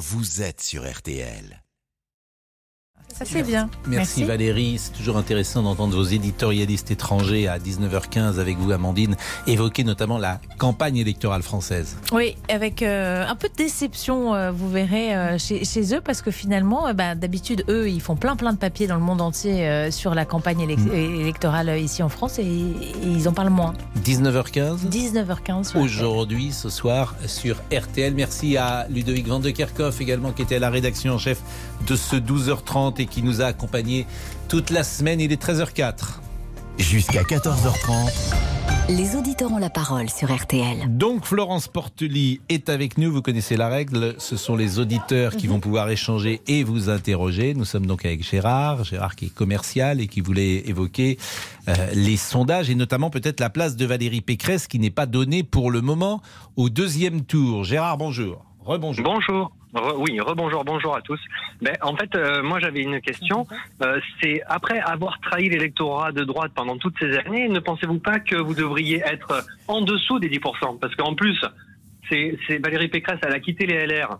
vous êtes sur RTL. Ça c'est bien. Merci, Valérie. C'est toujours intéressant d'entendre vos éditorialistes étrangers à 19h15 avec vous, Amandine, évoquer notamment la campagne électorale française. Oui, avec euh, un peu de déception, euh, vous verrez, euh, chez, eux, parce que finalement, bah, d'habitude, eux, ils font plein plein de papiers dans le monde entier sur la campagne mm. électorale ici en France et, ils en parlent moins. 19h15 19h15. Aujourd'hui, ce soir, sur RTL. Merci à Ludovic Van de Kerkhoff également, qui était à la rédaction en chef de ce 12h30 et qui nous a accompagnés toute la semaine. Il est 13h04. Jusqu'à 14h30. Les auditeurs ont la parole sur RTL. Donc Florence Portely est avec nous, vous connaissez la règle, ce sont les auditeurs qui mhm. vont pouvoir échanger et vous interroger. Nous sommes donc avec Gérard, Gérard qui est commercial et qui voulait évoquer euh, les sondages et notamment peut-être la place de Valérie Pécresse qui n'est pas donnée pour le moment au deuxième tour. Gérard, bonjour. Rebonjour. Bonjour oui, rebonjour, bonjour à tous. Ben, en fait, euh, moi j'avais une question. Euh, c'est après avoir trahi l'électorat de droite pendant toutes ces années, ne pensez-vous pas que vous devriez être en dessous des 10% Parce qu'en plus, c'est Valérie Pécresse, elle a quitté les LR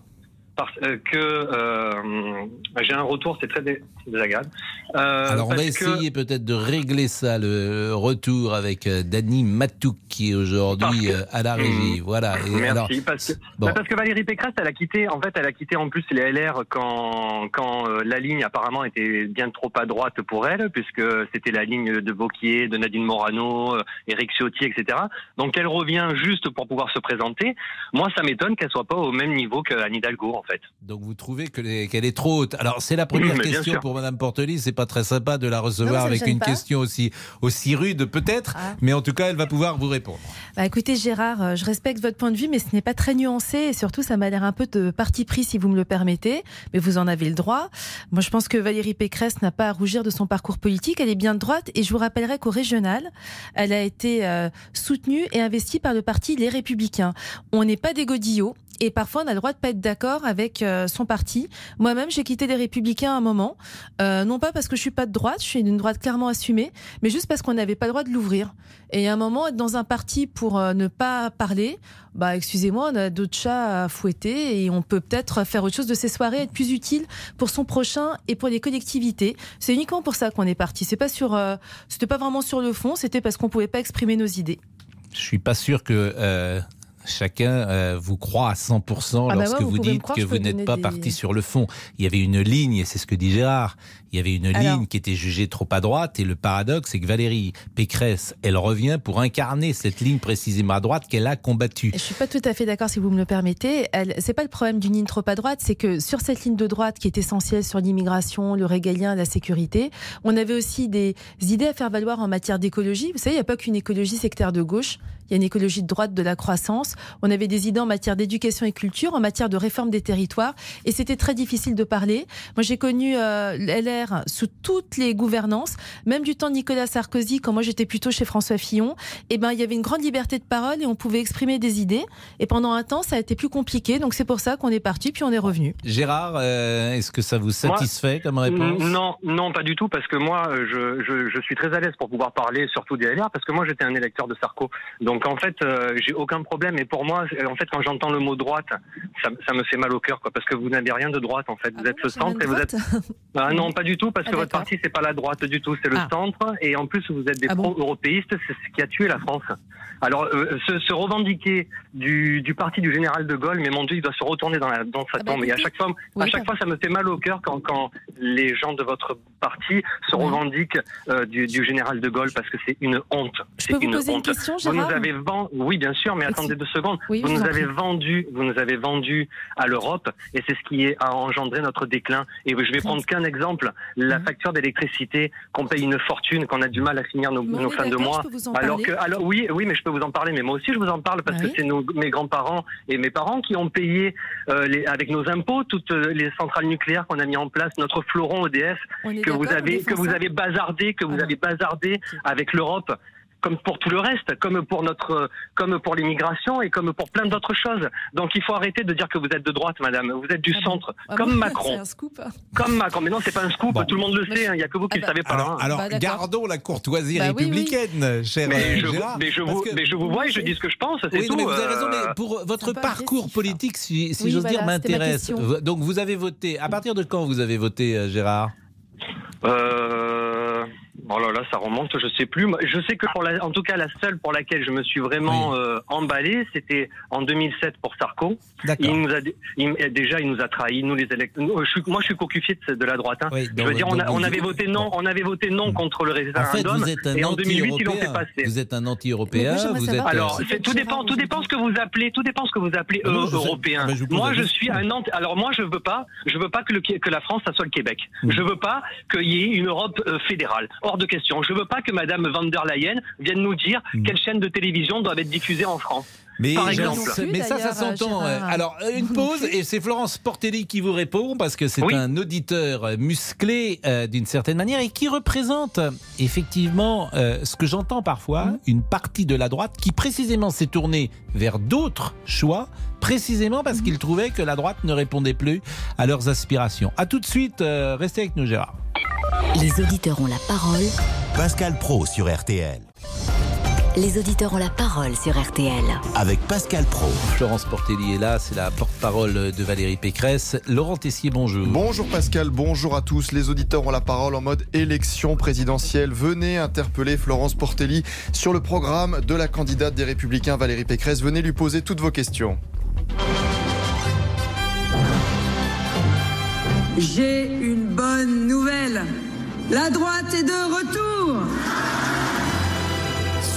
parce euh, que euh, j'ai un retour, c'est très désagréable. Euh, Alors on va essayer peut-être de régler ça, le retour avec Dany Matouk qui est aujourd'hui à la régie. Mmh. Voilà. Merci. parce, que, bah, parce, que, Valérie Pécresse, elle a quitté, en fait, elle a quitté en plus les LR quand, quand la ligne apparemment était bien trop à droite pour elle, puisque c'était la ligne de Vauquier, de Nadine Morano, Éric Ciotti, etc. Donc elle revient juste pour pouvoir se présenter. Moi, ça m'étonne qu'elle soit pas au même niveau que Anne Hidalgo, en fait. Donc vous trouvez qu'elle est trop haute. Alors c'est la première question pour Madame Portely. C'est pas très sympa de la recevoir avec une question aussi aussi rude peut-être, ah. mais en tout cas elle va pouvoir vous répondre. Bah, écoutez Gérard, euh, je respecte votre point de vue, mais ce n'est pas très nuancé et surtout ça m'a l'air un peu de parti pris si vous me le permettez. Mais vous en avez le droit. Moi je pense que Valérie Pécresse n'a pas à rougir de son parcours politique. Elle est bien de droite et je vous rappellerai qu'au régional, elle a été euh, soutenue et investie par le parti Les Républicains. On n'est pas des godillots et parfois on a le droit de pas être d'accord avec euh, son parti. Moi-même, j'ai quitté les Républicains à un moment, euh, non pas parce que je suis pas de droite, je suis d'une droite clairement assumée, mais juste parce qu'on n'avait pas le droit de l'ouvrir. Et à un moment, être dans un parti pour euh, ne pas parler, bah excusez-moi, on a d'autres chats à fouetter et on peut peut-être faire autre chose de ces soirées, être plus utile pour son prochain et pour les collectivités. C'est uniquement pour ça qu'on est parti. C'est pas c'était pas vraiment sur le fond, c'était parce qu'on pouvait pas exprimer nos idées. Je suis pas sûr que chacun euh, vous croit à 100% ah bah lorsque vous, dites que vous n'êtes pas parti sur le fond. Il y avait une ligne, et c'est ce que dit Gérard, il y avait une ligne qui était jugée trop à droite, et le paradoxe, c'est que Valérie Pécresse, elle revient pour incarner cette ligne précisément à droite qu'elle a combattue. Je suis pas tout à fait d'accord si vous me le permettez. C'est pas le problème d'une ligne trop à droite, c'est que sur cette ligne de droite qui est essentielle sur l'immigration, le régalien, la sécurité, on avait aussi des idées à faire valoir en matière d'écologie. Vous savez, il n'y a pas qu'une écologie sectaire de gauche il y a une écologie de droite de la croissance. On avait des idées en matière d'éducation et culture, en matière de réforme des territoires, et c'était très difficile de parler. Moi, j'ai connu euh, LR sous toutes les gouvernances, même du temps de Nicolas Sarkozy, quand moi j'étais plutôt chez François Fillon. Et eh ben, il y avait une grande liberté de parole et on pouvait exprimer des idées. Et pendant un temps, ça a été plus compliqué. Donc c'est pour ça qu'on est parti, puis on est revenu. Gérard, euh, est-ce que ça vous satisfait comme réponse? Non, non, pas du tout, parce que moi, je, je, je suis très à l'aise pour pouvoir parler surtout des LR, parce que moi, j'étais un électeur de Sarko. Donc donc en fait, euh, j'ai aucun problème. Et pour moi, en fait, quand j'entends le mot droite, ça, me fait mal au cœur, quoi, parce que vous n'avez rien de droite en fait. Vous ah êtes le centre et vous êtes. Ah non, pas du tout, parce ah, que votre parti c'est pas la droite du tout, c'est le centre. Et en plus, vous êtes des pro-européistes, c'est ce qui a tué la France. Alors, euh, se, revendiquer du, parti du général de Gaulle, mais mon Dieu, il doit se retourner dans, la, dans sa bah, tombe. et à chaque fois, à chaque fois, ça me fait mal au cœur quand, quand les gens de votre parti se revendiquent euh, du, général de Gaulle, parce que c'est une honte. C'est une honte. Une question, vous nous avez oui, bien sûr, mais attendez deux secondes. vous, nous avez vendu, vous nous avez vendu à l'Europe, et c'est ce qui a engendré notre déclin. Et je vais prendre qu'un exemple la mhm. facture d'électricité qu'on paye une fortune, qu'on a du mal à finir nos, fins de mois. Alors que, alors oui, oui, mais je peux vous en parler. Mais moi aussi, je vous en parle parce que c'est mes grands-parents et mes parents qui ont payé euh, les, avec nos impôts toutes les centrales nucléaires qu'on a mis en place, notre fleuron EDF que vous avez que vous avez bazardé, que vous avez bazardé avec l'Europe comme pour tout le reste, comme pour notre, comme pour l'immigration et comme pour plein d'autres choses. Donc il faut arrêter de dire que vous êtes de droite, madame. Vous êtes du Ah bon centre, Ah comme bon Macron. C'est un scoop. Comme Macron. Mais non, c'est pas un scoop. Bon. Tout le monde le sait. je- hein. Il y a que vous qui Ah le bah- savez pas. Alors, hein. alors Bah, gardons la courtoisie Bah oui, oui. républicaine, cher Mais je, vous, Gérard. mais, je vous, que- mais je vous vois et je dis ce que je pense, c'est Oui, non, tout. mais vous avez raison, euh, mais pour votre un peu parcours politique, si, si Oui, j'ose voilà, dire, m'intéresse. Donc vous avez voté. À partir de quand vous avez voté, euh, Gérard? Euh, oh là là, ça remonte, je sais plus. Je sais que pour la, en tout cas la seule pour laquelle je me suis vraiment euh, emballé, c'était en 2007 pour Sarko. D'accord. Il nous a il- déjà il nous a trahis, nous les électeurs. Moi je suis cocufié de, de la droite. Hein. Oui, je donc- veux dire, on, a- on avait voté non, on avait voté non contre le En fait, référendum. vous êtes un et en 2008 ils l'ont fait anti-européen. passer. Vous êtes un anti-européen. Vous êtes. euh, Alors, tout dépend, tout dépend ce que vous appelez, tout dépend ce que vous appelez Non, euh, je sais. européen. Je pose moi, je suis un anti. Alors moi, je veux pas, je veux pas que le que la France ça soit le Québec. Mm. Je veux pas qu'il y ait une Europe euh, fédérale. Hors de question. Je veux pas que Madame van der Leyen vienne nous dire Mm. quelle chaîne de télévision doit être diffusée en France. Mais, Par ça, ça s'entend. Gérard. ouais. Alors, euh, une pause, et c'est Florence Portelli qui vous répond, parce que c'est Oui. un auditeur euh, musclé euh, d'une certaine manière et qui représente euh, effectivement euh, ce que j'entends parfois, Mhm. une partie de la droite qui précisément s'est tournée vers d'autres choix, précisément parce qu'il trouvait que la droite ne répondait plus à leurs aspirations. À tout de suite, euh, restez avec nous, Gérard. Les auditeurs ont la parole. Pascal Pro sur RTL. Les auditeurs ont la parole sur RTL. Avec Pascal Pro. Florence Portelli est là, c'est la porte-parole de Valérie Pécresse. Laurent Tessier, bonjour. Bonjour Pascal, bonjour à tous. Les auditeurs ont la parole en mode élection présidentielle. Venez interpeller Florence Portelli sur le programme de la candidate des Républicains Valérie Pécresse. Venez lui poser toutes vos questions. J'ai une bonne nouvelle. La droite est de retour.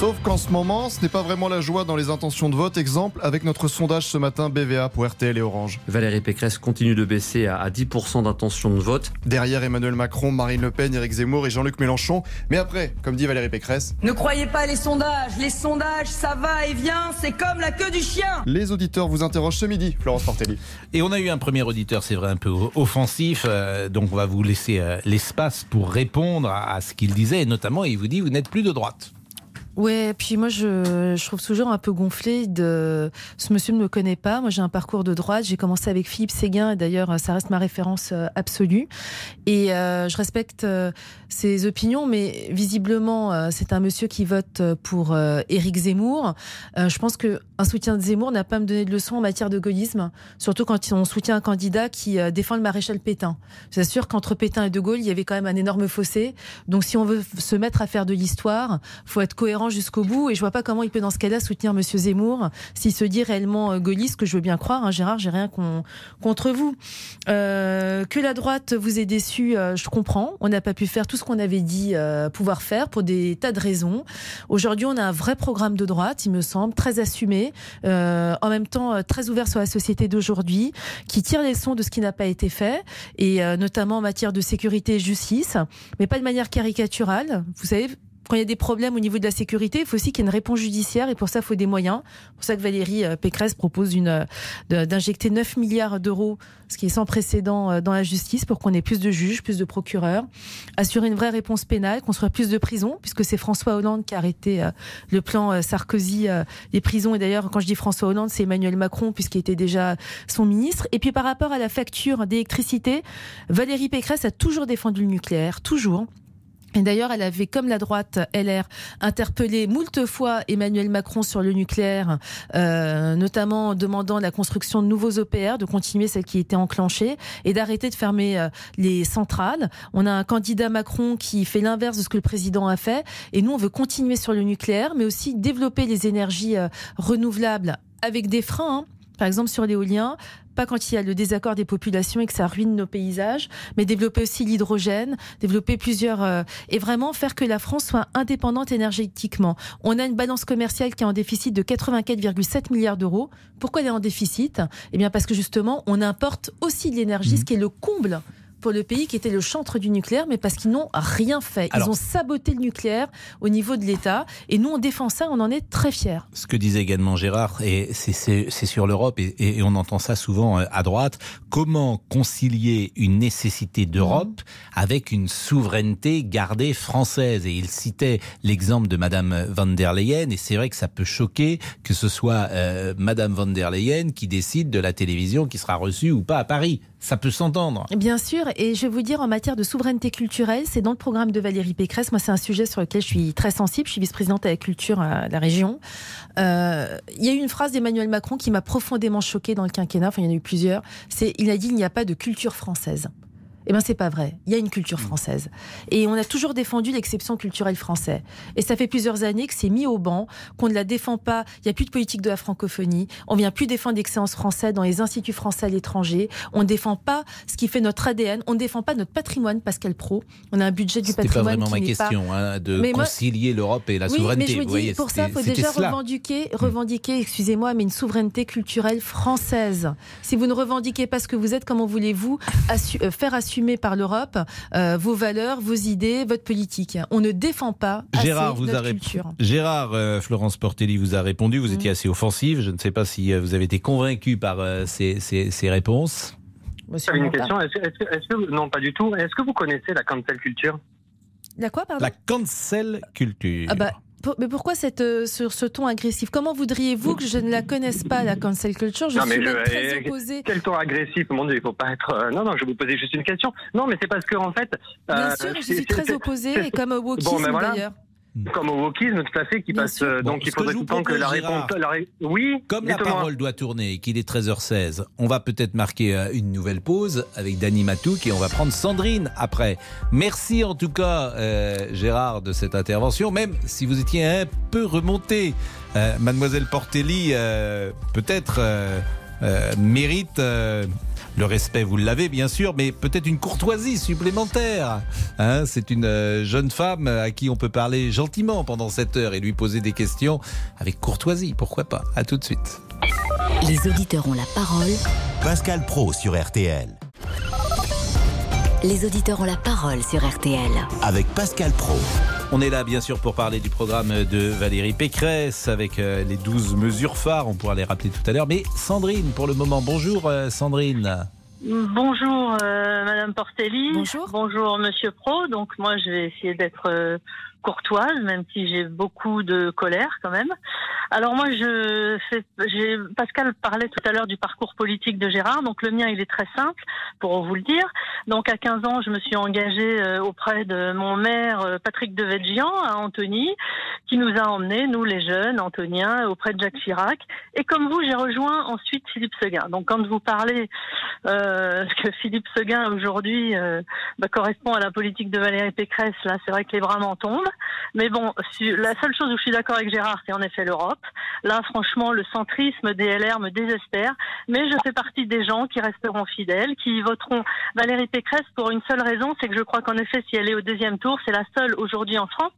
Sauf qu'en ce moment, ce n'est pas vraiment la joie dans les intentions de vote. Exemple avec notre sondage ce matin BVA pour RTL et Orange. Valérie Pécresse continue de baisser à à 10% d'intention de vote. Derrière Emmanuel Macron, Marine Le Pen, Éric Zemmour et Jean-Luc Mélenchon. Mais après, comme dit Valérie Pécresse, Ne croyez pas les sondages. Les sondages, ça va et vient. C'est comme la queue du chien. les auditeurs vous interrogent ce midi, Florence Portelli. Et on a eu un premier auditeur, c'est vrai, un peu offensif, euh, donc on va vous laisser euh, l'espace pour répondre à, à ce qu'il disait, et notamment, il vous dit, vous n'êtes plus de droite. Ouais, puis moi je, je trouve toujours un peu gonflé de ce monsieur ne me connaît pas. Moi j'ai un parcours de droite. J'ai commencé avec Philippe Séguin et d'ailleurs ça reste ma référence euh, absolue. Et euh, je respecte euh, ses opinions, mais visiblement c'est un monsieur qui vote pour Éric Zemmour. Je pense que un soutien de Zemmour n'a pas à me donner de leçons en matière de gaullisme, surtout quand on soutient un candidat qui défend le maréchal Pétain. C'est sûr qu'entre Pétain et De Gaulle il y avait quand même un énorme fossé. Donc si on veut se mettre à faire de l'histoire, faut être cohérent jusqu'au bout. Et je vois pas comment il peut dans ce cas-là soutenir Monsieur Zemmour s'il se dit réellement euh, gaulliste, que je veux bien croire. Hein, Gérard, j'ai rien con- contre vous. Euh, que la droite vous ait déçu, euh, je comprends. On n'a pas pu faire tout ce qu'on avait dit pouvoir faire pour des tas de raisons. Aujourd'hui, on a un vrai programme de droite, il me semble, très assumé, en même temps très ouvert sur la société d'aujourd'hui, qui tire les leçons de ce qui n'a pas été fait, et notamment en matière de sécurité et justice, mais pas de manière caricaturale. Vous savez, quand il y a des problèmes au niveau de la sécurité, il faut aussi qu'il y ait une réponse judiciaire et pour ça, il faut des moyens. C'est pour ça que Valérie euh, Pécresse propose euh, d'injecter 9 milliards d'euros, ce qui est sans précédent euh, dans la justice, pour qu'on ait plus de juges, plus de procureurs, assurer une vraie réponse pénale, construire plus de prisons, puisque c'est François Hollande qui a arrêté le plan Sarkozy des prisons. Et d'ailleurs, quand je dis François Hollande, c'est Emmanuel Macron, puisqu'il était déjà son ministre. Et puis par rapport à la facture d'électricité, Valérie Pécresse a toujours défendu le nucléaire, toujours. D'ailleurs, elle avait, comme la droite LR, interpellé moult fois Emmanuel Macron sur le nucléaire, euh, notamment en demandant la construction de nouveaux OPR, de continuer celle qui était enclenchée et d'arrêter de fermer euh, les centrales. On a un candidat Macron qui fait l'inverse de ce que le président a fait. Et nous, on veut continuer sur le nucléaire, mais aussi développer les énergies euh, renouvelables avec des freins. hein. Par exemple, sur l'éolien, pas quand il y a le désaccord des populations et que ça ruine nos paysages, mais développer aussi l'hydrogène, développer plusieurs euh, et vraiment faire que la France soit indépendante énergétiquement. On a une balance commerciale qui est en déficit de 84,7 milliards d'euros. Pourquoi elle est en déficit? Eh bien parce que justement, on importe aussi de l'énergie, ce qui est le comble pour le pays qui était le chantre du nucléaire, mais parce qu'ils n'ont rien fait. Ils Alors- ont saboté le nucléaire au niveau de l'État. Et nous, on défend ça, on en est très fiers. Ce que disait également Gérard, et c'est- sur l'Europe, et, et on entend ça souvent euh, à droite, comment concilier une nécessité d'Europe avec une souveraineté gardée française? Et il citait l'exemple de Madame van der Leyen, et c'est vrai que ça peut choquer que ce soit euh, Madame van der Leyen qui décide de la télévision qui sera reçue ou pas à Paris. Ça peut s'entendre. Bien sûr, et je vais vous dire, en matière de souveraineté culturelle, c'est dans le programme de Valérie Pécresse. Moi, c'est un sujet sur lequel je suis très sensible. Je suis vice-présidente à la culture à la région. Euh, il y a eu une phrase d'Emmanuel Macron qui m'a profondément choquée dans le quinquennat. Enfin, il y en a eu plusieurs. C'est, il a dit, il n'y a pas de culture française. Eh bien, c'est pas vrai. Il y a une culture française. Et on a toujours défendu l'exception culturelle française. Et ça fait plusieurs années que c'est mis au banc, qu'on ne la défend pas. Il n'y a plus de politique de la francophonie. On vient plus défendre l'excellence française dans les instituts français à l'étranger. On ne défend pas ce qui fait notre ADN. On ne défend pas notre patrimoine, Pascal Pro. On a un budget du C'était pas patrimoine vraiment ma qui pas question, hein, de Mais concilier l'Europe et la oui, souveraineté. mais je vous vous dis, voyez, pour ça, il faut déjà cela. revendiquer, revendiquer, excusez-moi, mais une souveraineté culturelle française. Si vous ne revendiquez pas ce que vous êtes, comment voulez-vous assu- euh, faire assumer par l'Europe euh, vos valeurs, vos idées, votre politique On ne défend pas assez Gérard vous, notre a culture. Gérard euh, Florence Portelli vous a répondu. Vous étiez assez offensive. Je ne sais pas si euh, vous avez été convaincu par euh, ces, ces- ces réponses. J'avais une question. Est-ce que, est-ce que- est-ce que- non, pas du tout. Est-ce que vous connaissez la cancel culture? La quoi, pardon? La cancel culture. Ah bah, pour- mais pourquoi cette, euh, sur ce ton agressif? Comment voudriez-vous que je ne la connaisse pas, la cancel culture? Je Non, suis mais même je- très eh, opposée. Quel ton agressif, mon Dieu, il faut pas être. euh, non, non, je vais vous poser juste une question. Non, mais c'est parce que en fait. Bien euh, sûr, je suis très opposée, et comme au wokisme Bon, ben voilà. d'ailleurs. Comme au wokisme, tout à fait, qui Bien passe. sûr. euh, Bon, donc, il que faudrait tout le temps que la réponse. Gérard, la ré- Oui. Comme la parole doit tourner et qu'il est 13h16, on va peut-être marquer euh, une nouvelle pause avec Dany Matouk et on va prendre Sandrine après. Merci en tout cas, euh, Gérard, de cette intervention, même si vous étiez un peu remonté. Euh, Mademoiselle Portelli, euh, peut-être, euh, euh, mérite. Euh, le respect, vous l'avez bien sûr, mais peut-être une courtoisie supplémentaire. Hein, c'est une euh, jeune femme à qui on peut parler gentiment pendant cette heure et lui poser des questions avec courtoisie, pourquoi pas? À tout de suite. Les auditeurs ont la parole. Pascal Pro sur RTL. Les auditeurs ont la parole sur RTL. Avec Pascal Pro. On est là bien sûr pour parler du programme de Valérie Pécresse avec euh, les 12 mesures phares, on pourra les rappeler tout à l'heure. Mais Sandrine, pour le moment, bonjour euh, Sandrine. Bonjour euh, Madame Portelli. Bonjour. Bonjour Monsieur Pro. Donc moi je vais essayer d'être euh, courtoise, même si j'ai beaucoup de colère quand même. Alors moi je fais, Pascal parlait tout à l'heure du parcours politique de Gérard. Donc le mien il est très simple pour vous le dire. Donc à 15 ans je me suis engagée euh, auprès de mon maire euh, Patrick Devedjian à Antony, qui nous a emmenés nous les jeunes antoniens auprès de Jacques Chirac. Et comme vous j'ai rejoint ensuite Philippe Seguin. Donc quand vous parlez euh, que Philippe Seguin aujourd'hui euh, bah, correspond à la politique de Valérie Pécresse, là c'est vrai que les bras m'en tombent. Mais bon, la seule chose où je suis d'accord avec Gérard, c'est en effet l'Europe. Là franchement, le centrisme des LR me désespère. Mais je fais partie des gens qui resteront fidèles, qui voteront Valérie Pécresse pour une seule raison, c'est que je crois qu'en effet, si elle est au deuxième tour, c'est la seule aujourd'hui en France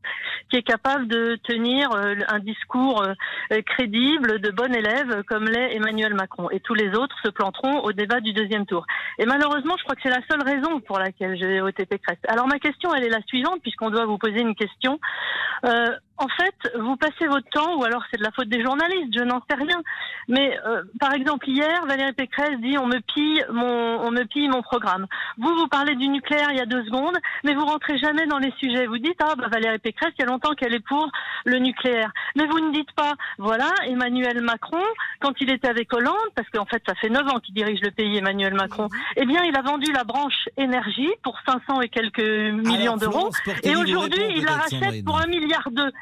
qui est capable de tenir euh, un discours euh, crédible, de bon élève, comme l'est Emmanuel Macron. Et tous les autres se planteront au débat du deuxième tour. Et malheureusement, je crois que c'est la seule raison pour laquelle je vais voter Pécresse. Alors ma question, elle est la suivante, puisqu'on doit vous poser une question. Euh, en fait, vous passez votre temps, ou alors c'est de la faute des journalistes, je n'en sais rien. Mais euh, par exemple, hier, Valérie Pécresse dit on me pille mon, on me pille mon programme. Vous, vous parlez du nucléaire il y a deux secondes, mais vous rentrez jamais dans les sujets. Vous dites ah bah Valérie Pécresse, il y a longtemps qu'elle est pour le nucléaire. Mais vous ne dites pas voilà Emmanuel Macron quand il était avec Hollande, parce qu'en fait ça fait neuf ans qu'il dirige le pays Emmanuel Macron. Eh bien, il a vendu la branche énergie pour 500 et quelques millions d'euros. Et aujourd'hui, il la rachète pour un milliard deux.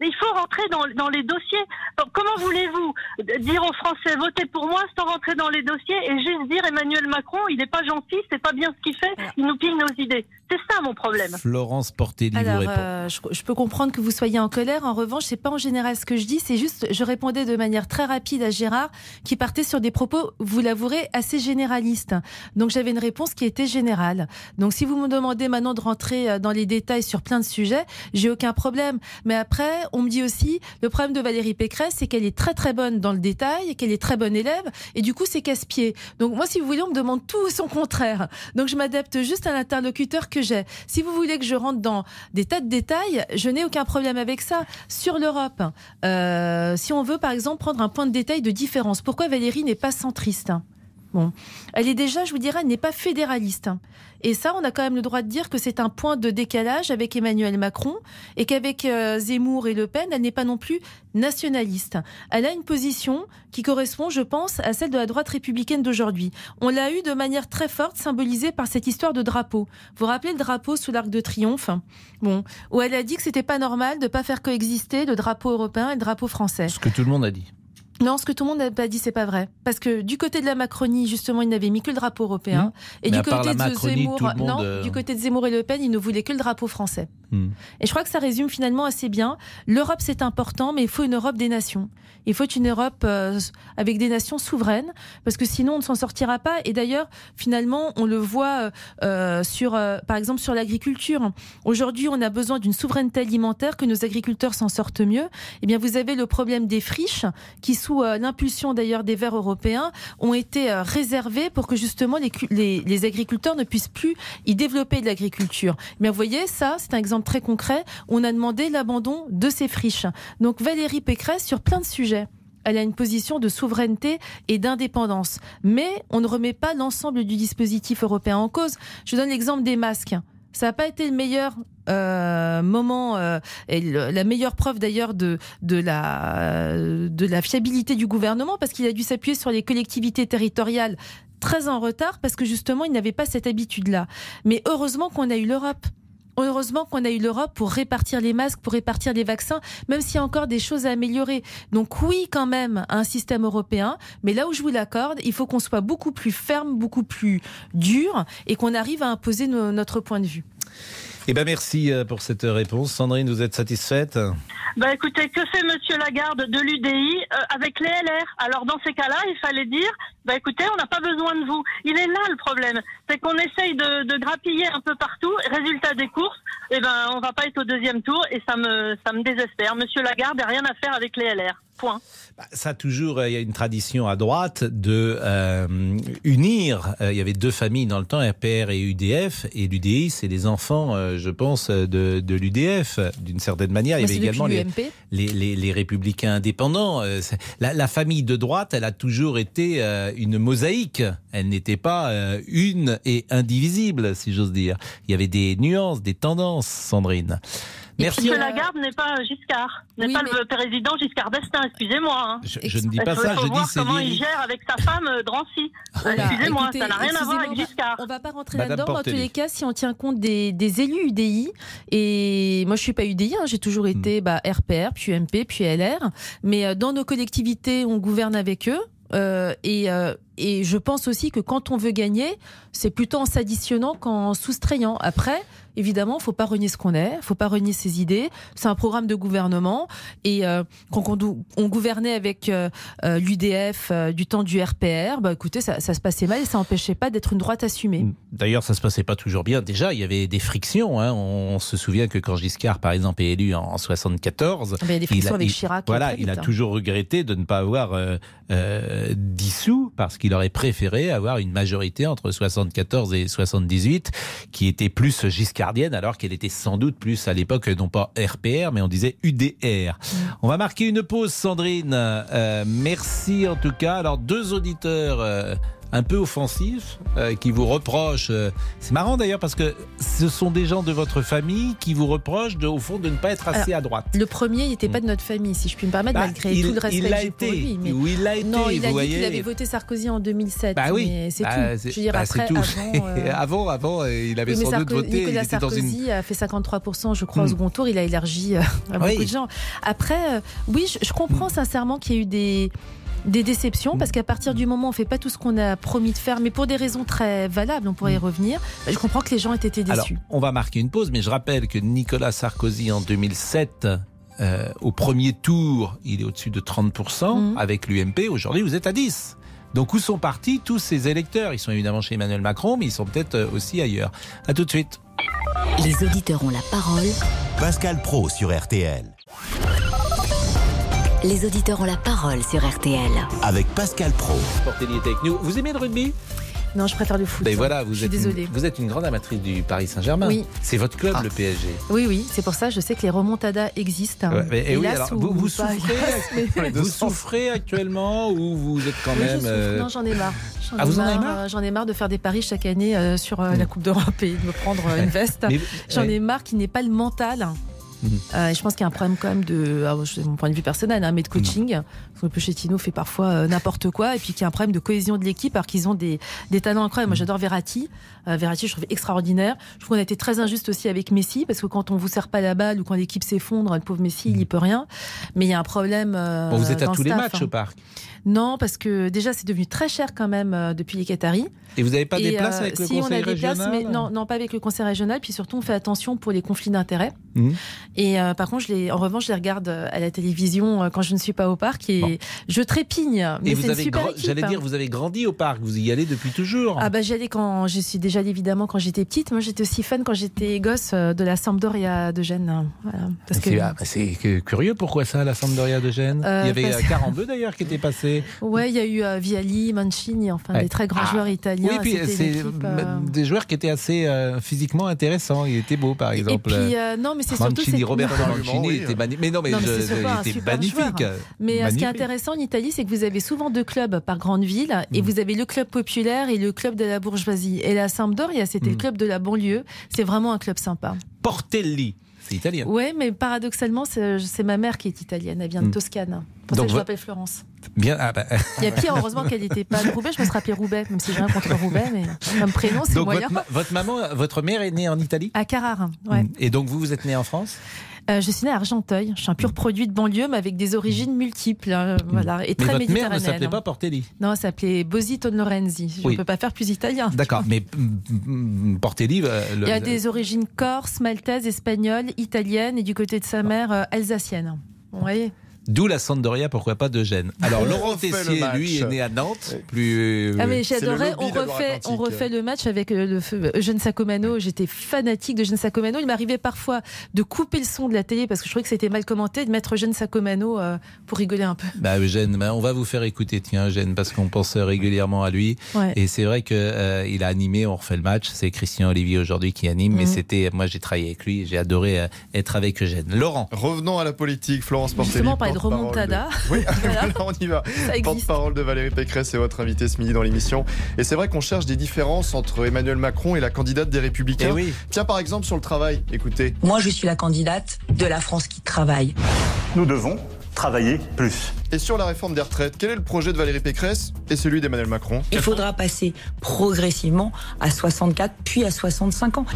Mais il faut rentrer dans, dans les dossiers. Donc, comment voulez-vous dire aux Français votez pour moi sans rentrer dans les dossiers et juste dire Emmanuel Macron, il n'est pas gentil, c'est pas bien ce qu'il fait, il nous pille nos idées. C'est ça mon problème. Florence Portelli vous Alors, répond. euh, je, je peux comprendre que vous soyez en colère. En revanche, c'est pas en général ce que je dis. C'est juste, je répondais de manière très rapide à Gérard, qui partait sur des propos, vous l'avouerez, assez généralistes. Donc, j'avais une réponse qui était générale. Donc, si vous me demandez maintenant de rentrer euh, dans les détails sur plein de sujets, j'ai aucun problème. Mais après, on me dit aussi, le problème de Valérie Pécresse, c'est qu'elle est très très bonne dans le détail, qu'elle est très bonne élève, et du coup, c'est casse-pied. Donc moi, si vous voulez, on me demande tout son contraire. Donc je m'adapte juste à l'interlocuteur que j'ai. Si vous voulez que je rentre dans des tas de détails, je n'ai aucun problème avec ça. Sur l'Europe, euh, si on veut par exemple prendre un point de détail de différence, pourquoi Valérie n'est pas centriste? Bon, elle est déjà, je vous dirais, n'est pas fédéraliste. Et ça, on a quand même le droit de dire que c'est un point de décalage avec Emmanuel Macron et qu'avec euh, Zemmour et Le Pen, elle n'est pas non plus nationaliste. Elle a une position qui correspond, je pense, à celle de la droite républicaine d'aujourd'hui. On l'a eu de manière très forte, symbolisée par cette histoire de drapeau. Vous vous rappelez le drapeau sous l'Arc de Triomphe? Bon, où elle a dit que c'était pas normal de pas faire coexister le drapeau européen et le drapeau français. Ce que tout le monde a dit. Non, ce que tout le monde n'a pas dit, c'est pas vrai. Parce que du côté de la Macronie, justement, ils n'avaient mis que le drapeau européen. Mmh. Et Mais du à part côté, la de Macronie, Zemmour, tout le monde, non, euh, du côté de Zemmour et Le Pen, ils ne voulaient que le drapeau français. Hmm. Et je crois que ça résume finalement assez bien. L'Europe, c'est important, mais il faut une Europe des nations. Il faut une Europe euh, avec des nations souveraines, parce que sinon on ne s'en sortira pas. Et d'ailleurs, finalement, on le voit euh, sur, euh, par exemple, sur l'agriculture. Aujourd'hui, on a besoin d'une souveraineté alimentaire, que nos agriculteurs s'en sortent mieux. Eh bien, vous avez le problème des friches, qui euh, l'impulsion d'ailleurs des Verts européens, ont été euh, réservées pour que justement les, les agriculteurs ne puissent plus y développer de l'agriculture. Mais vous voyez, ça, c'est un exemple très concret. On a demandé l'abandon de ces friches. Donc Valérie Pécresse, sur plein de sujets, elle a une position de souveraineté et d'indépendance. Mais on ne remet pas l'ensemble du dispositif européen en cause. Je donne l'exemple des masques. Ça n'a pas été le meilleur euh, moment euh, et la meilleure preuve d'ailleurs de, la, fiabilité du gouvernement parce qu'il a dû s'appuyer sur les collectivités territoriales très en retard parce que justement il n'avait pas cette habitude-là. Mais heureusement qu'on a eu l'Europe. Heureusement qu'on a eu l'Europe pour répartir les masques, pour répartir les vaccins, même s'il y a encore des choses à améliorer. Donc oui, quand même, un système européen, mais là où je vous l'accorde, il faut qu'on soit beaucoup plus ferme, beaucoup plus dur, et qu'on arrive à imposer no- notre point de vue. Eh ben merci euh, pour cette réponse. Sandrine, vous êtes satisfaite? Bah écoutez, que fait Monsieur Lagarde de l'UDI euh, avec les LR Alors dans ces cas-là, il fallait dire, bah écoutez, on n'a pas besoin de vous. Il est là le problème, c'est qu'on essaye de, de grappiller un peu partout. Résultat des courses, eh ben on va pas être au deuxième tour et ça me ça me désespère. Monsieur Lagarde n'a rien à faire avec les LR. Point. Bah, Ça, toujours, euh, il y a une tradition à droite de euh, unir. euh, il y avait deux familles dans le temps, RPR et UDF. Et l'UDI, c'est les enfants, euh, je pense, de, de l'UDF, d'une certaine manière. Il y avait également les, les, les, les républicains indépendants. La, la famille de droite, elle a toujours été euh, une mosaïque. Elle n'était pas une et indivisible, si j'ose dire. Il y avait des nuances, des tendances, Sandrine. Merci. Monsieur Lagarde n'est pas Giscard, n'est Oui, pas mais- le président Giscard d'Estaing. Excusez-moi. Hein. Je, je ne dis pas ça, faut je dis voir c'est comment il gère avec sa femme euh, Drancy. Voilà. Excusez-moi, Écoutez, ça n'a rien à voir avec excusez-moi, Giscard. On va pas rentrer là-dedans. En tous les cas, si on tient compte des, des élus UDI, et moi je suis pas UDI, hein, j'ai toujours Hmm. été bah, RPR, puis UMP, puis LR, mais euh, dans nos collectivités, on gouverne avec eux. euh, et, euh, et je pense aussi que quand on veut gagner, c'est plutôt en s'additionnant qu'en soustrayant. Après, évidemment, faut pas renier ce qu'on est, faut pas renier ses idées. C'est un programme de gouvernement. Et euh, quand on, gouvernait avec euh, euh, l'UDF euh, du temps du RPR, bah écoutez, ça, ça se passait mal et ça n'empêchait pas d'être une droite assumée. D'ailleurs, ça se passait pas toujours bien. Déjà, il y avait des frictions. hein. On se souvient que quand Giscard, par exemple, est élu en 74, Il y a des frictions il a- avec il- Chirac. Voilà, très il a hein. toujours regretté de ne pas avoir dissous parce qu'il aurait préféré avoir une majorité entre 74 et 78 qui était plus giscardienne alors qu'elle était sans doute plus à l'époque non pas RPR mais on disait UDR. Mm. On va marquer une pause Sandrine. Euh, merci en tout cas. Alors deux auditeurs euh, un peu offensifs euh, qui vous reprochent. euh, c'est marrant d'ailleurs parce que ce sont des gens de votre famille qui vous reprochent de, au fond de ne pas être assez à droite. Le premier, il n'était pas de notre famille, si je puis me permettre, Bah, malgré il- tout le respect il que pour été. lui. Mais... Oui, il l'a été, Non, il vous a dit voyez. qu'il avait voté Sarkozy en 2007. Bah oui, c'est Bah, tout. Je veux dire, bah, après, tout. avant, euh, avant, avant, il avait Oui, sans doute voté. Nicolas il était dans Sarkozy une. a fait 53%, je crois, au Hmm. second tour. Il a élargi à beaucoup Oui. de gens. Après, oui, je, je comprends sincèrement qu'il y a eu des des déceptions parce qu'à partir du moment où on fait pas tout ce qu'on a promis de faire, mais pour des raisons très valables, on pourrait y revenir. Je comprends que les gens aient été Alors, déçus. on va marquer une pause, mais je rappelle que Nicolas Sarkozy en 2007. euh, au premier tour, il est au-dessus de 30% Mhm. avec l'UMP. Aujourd'hui, vous êtes à 10. Donc, où sont partis tous ces électeurs? Ils sont évidemment chez Emmanuel Macron, mais ils sont peut-être euh, aussi ailleurs. À tout de suite. Les auditeurs ont la parole Pascal Pro sur RTL. Les auditeurs ont la parole sur RTL. Avec Pascal Pro. Portelli avec nous. Vous aimez le rugby? Non, je préfère le foot. Ben voilà, vous je suis êtes, désolée. Une, vous êtes une grande amatrice du Paris Saint-Germain. Oui. C'est votre club, le PSG. Oui, oui, c'est pour ça, je sais que les remontadas existent. Ouais, mais- et oui, alors, ou vous, souffrez, vous actuellement ou vous êtes quand Oui, je même. euh, Non, j'en ai marre. J'en Ah, ai vous en avez marre, marre euh, J'en ai marre de faire des paris chaque année euh, sur euh, la Coupe d'Europe et de me prendre euh, une veste. J'en ai marre qu'il n'ait pas le mental. Euh, et je pense qu'il y a un problème quand même de, alors, c'est mon point de vue personnel, hein, mais de coaching. Parce que Pochettino fait parfois euh, n'importe quoi, et puis qu'il y a un problème de cohésion de l'équipe, alors qu'ils ont des, des talents incroyables. Moi, j'adore Verratti. Euh, Verratti, je trouve extraordinaire. Je trouve qu'on a été très injuste aussi avec Messi, parce que quand on vous sert pas la balle ou quand l'équipe s'effondre, le pauvre Messi, il y peut rien. Mais il y a un problème. euh, Bon, vous êtes à tous les matchs hein. au parc. Non, parce que déjà, c'est devenu très cher quand même euh, depuis les Qataris. Et vous n'avez pas des places euh, avec le si, on conseil a des places, mais non, non, pas avec le conseil régional. Puis surtout, on fait attention pour les conflits d'intérêts. Mhm. Et euh, par contre, je les, en revanche, je les regarde à la télévision quand je ne suis pas au parc et Bon. je trépigne. Mais Et vous avez, j'allais hein. dire, vous avez grandi au parc, vous y allez depuis toujours. Ah bah j'y allais quand je suis déjà allée, évidemment quand j'étais petite. Moi j'étais aussi fan quand j'étais gosse de la Sampdoria de Gênes. Voilà. Parce que C'est ah, bah, curieux, pourquoi ça, la Sampdoria de Gênes? Euh, Il y avait parce- Carambeu d'ailleurs qui était passé. Ouais, il y a eu euh, Viali, Mancini, enfin Ouais. des très grands Ah. joueurs italiens. Oui, puis C'était une c'est euh, des joueurs qui étaient assez euh, physiquement intéressants. Il était beau, par Et exemple. puis euh, non, mais c'est surtout Mancini, c'est- Roberto Non, Mancini oui. était magnifique. Mais non, mais, Non, mais je- il était magnifique. joueur. Mais ce qui est intéressant en Italie, c'est que vous avez souvent deux clubs par grande ville, Mm. et vous avez le club populaire et le club de la bourgeoisie. Et la Sampdoria, c'était Mm. le club de la banlieue. C'est vraiment un club sympa. Portelli, c'est italien. Ouais, mais paradoxalement, c'est ma mère qui est italienne. Elle vient de Mm. Toscane. Pour Donc ça que je m'appelle Florence. Bien. ah bah, Il y a pire, heureusement qu'elle n'était pas de Roubaix. Je me serais appelée Roubaix, même si j'ai rien contre Roubaix, mais comme prénom, c'est moyen. votre, ma- votre maman, votre mère est née en Italie? À Carrare, ouais. Et donc vous, vous êtes née en France? Euh, je suis née à Argenteuil. Je suis un pur produit de banlieue, mais avec des origines multiples. euh, voilà, et Mais très votre mère ne s'appelait pas Portelli? Non, elle s'appelait Bosito Lorenzi. Je ne Oui. peux pas faire plus italien. D'accord, mais mm, mm, Portelli. euh, le- Il y a des origines corse, maltaise, espagnole, italienne et du côté de sa mère, euh, alsacienne. Vous voyez? D'où la Sampdoria, pourquoi pas de Gênes. Alors Laurent Tessier, lui, est né à Nantes. Plus. Ah mais j'adorais, on refait, on refait le match avec euh, le feu Eugène Sacomano. J'étais fanatique de Eugène Sacomano. Il m'arrivait parfois de couper le son de la télé parce que je trouvais que c'était mal commenté, de mettre Eugène Sacomano euh, pour rigoler un peu. Bah Eugène, bah, on va vous faire écouter, tiens Eugène, parce qu'on pense régulièrement à lui. Ouais. Et c'est vrai que euh, il a animé, on refait le match. C'est Christian Olivier aujourd'hui qui anime, mais Mhm. c'était, moi j'ai travaillé avec lui, j'ai adoré euh, être avec Eugène. Laurent. Revenons à la politique, Florence Portelli. De remontada. Oui, Voilà. voilà, on y va. Porte-parole de Valérie Pécresse et votre invité ce midi dans l'émission. Et c'est vrai qu'on cherche des différences entre Emmanuel Macron et la candidate des Républicains. Eh oui. Tiens, par exemple, sur le travail, écoutez. Moi, je suis la candidate de la France qui travaille. Nous devons travailler plus. Et sur la réforme des retraites, quel est le projet de Valérie Pécresse et celui d'Emmanuel Macron? Il faudra passer progressivement à 64 puis à 65 ans.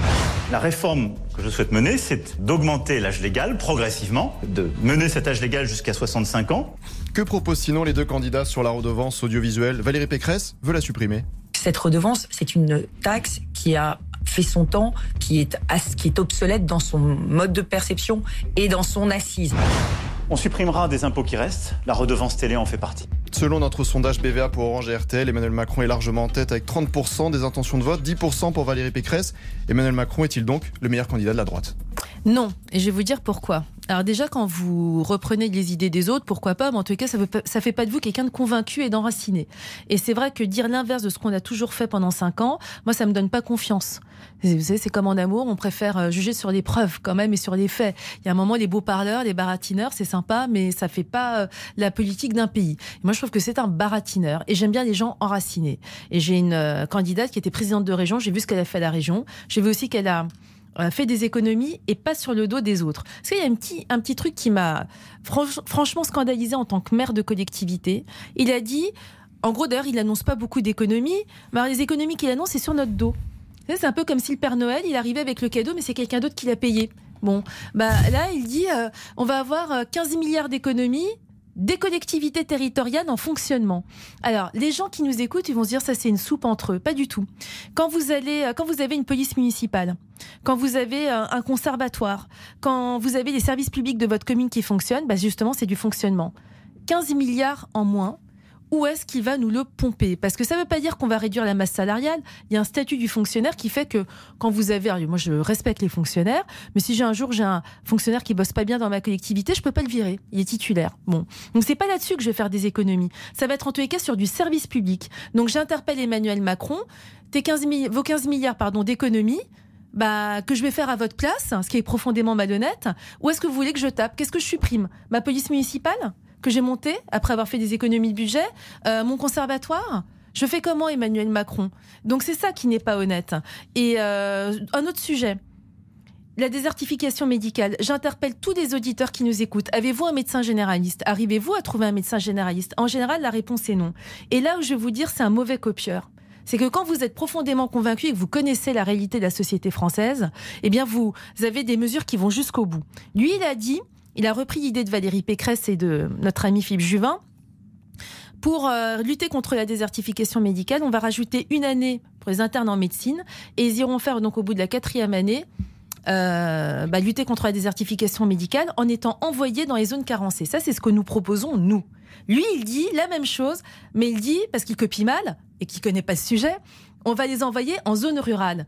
La réforme que je souhaite mener, c'est d'augmenter l'âge légal progressivement, de mener cet âge légal jusqu'à 65 ans. Que proposent sinon les deux candidats sur la redevance audiovisuelle? Valérie Pécresse veut la supprimer. Cette redevance, c'est une taxe qui a fait son temps, qui est, qui est obsolète dans son mode de perception et dans son assise. On supprimera des impôts qui restent, la redevance télé en fait partie. Selon notre sondage BVA pour Orange et RTL, Emmanuel Macron est largement en tête avec 30% des intentions de vote, 10% pour Valérie Pécresse. Emmanuel Macron est-il donc le meilleur candidat de la droite? Non, et je vais vous dire pourquoi. Alors déjà, quand vous reprenez les idées des autres, pourquoi pas, mais en tout cas, ça ne fait pas de vous quelqu'un de convaincu et d'enraciné. Et c'est vrai que dire l'inverse de ce qu'on a toujours fait pendant cinq ans, moi, ça me donne pas confiance. Vous savez, c'est comme en amour, on préfère euh, juger sur les preuves quand même et sur les faits. Il y a un moment, les beaux parleurs, les baratineurs, c'est sympa, mais ça fait pas euh, la politique d'un pays. Moi, je trouve que c'est un baratineur et j'aime bien les gens enracinés. Et j'ai une euh, candidate qui était présidente de région, j'ai vu ce qu'elle a fait à la région, j'ai vu aussi qu'elle a fait des économies et pas sur le dos des autres. Parce qu'il y a un petit, un petit truc qui m'a franch- franchement scandalisé en tant que maire de collectivité. Il a dit, en gros d'ailleurs, il annonce pas beaucoup d'économies, mais les économies qu'il annonce, c'est sur notre dos. C'est un peu comme si le Père Noël, il arrivait avec le cadeau, mais c'est quelqu'un d'autre qui l'a payé. Bon, bah là, il dit, euh, on va avoir euh, 15 milliards d'économies des collectivités territoriales en fonctionnement. Alors, les gens qui nous écoutent, ils vont se dire ça c'est une soupe entre eux. Pas du tout. Quand vous euh, avez une police municipale, quand vous avez euh, un conservatoire, quand vous avez les services publics de votre commune qui fonctionnent, bah justement c'est du fonctionnement. 15 milliards en moins où est-ce qu'il va nous le pomper? Parce que ça ne veut pas dire qu'on va réduire la masse salariale. Il y a un statut du fonctionnaire qui fait que quand vous avez, moi je respecte les fonctionnaires, mais si j'ai un jour j'ai un fonctionnaire qui bosse pas bien dans ma collectivité, je peux pas le virer. Il est titulaire. Bon, donc c'est pas là-dessus que je vais faire des économies. Ça va être en tous les cas sur du service public. Donc j'interpelle Emmanuel Macron. Tes 15 vos 15 milliards pardon d'économies. Bah, que je vais faire à votre place, ce qui est profondément malhonnête, ou est-ce que vous voulez que je tape? Qu'est-ce que je supprime? Ma police municipale? Que j'ai montée après avoir fait des économies de budget euh, Mon conservatoire je fais comment Emmanuel Macron? Donc c'est ça qui n'est pas honnête. Et euh, un autre sujet. La désertification médicale. J'interpelle tous les auditeurs qui nous écoutent. Avez-vous un médecin généraliste? Arrivez-vous à trouver un médecin généraliste? En général, la réponse est non. Et là où je vais vous dire, c'est un mauvais copieur c'est que quand vous êtes profondément convaincu et que vous connaissez la réalité de la société française, eh bien vous avez des mesures qui vont jusqu'au bout. Lui, il a dit, il a repris l'idée de Valérie Pécresse et de notre ami Philippe Juvin. Pour euh, lutter contre la désertification médicale, on va rajouter une année pour les internes en médecine et ils iront faire donc au bout de la quatrième année euh, bah, lutter contre la désertification médicale en étant envoyés dans les zones carencées. Ça, c'est ce que nous proposons, nous. Lui, il dit la même chose, mais il dit, parce qu'il copie mal et qu'il connaît pas ce sujet, on va les envoyer en zone rurale.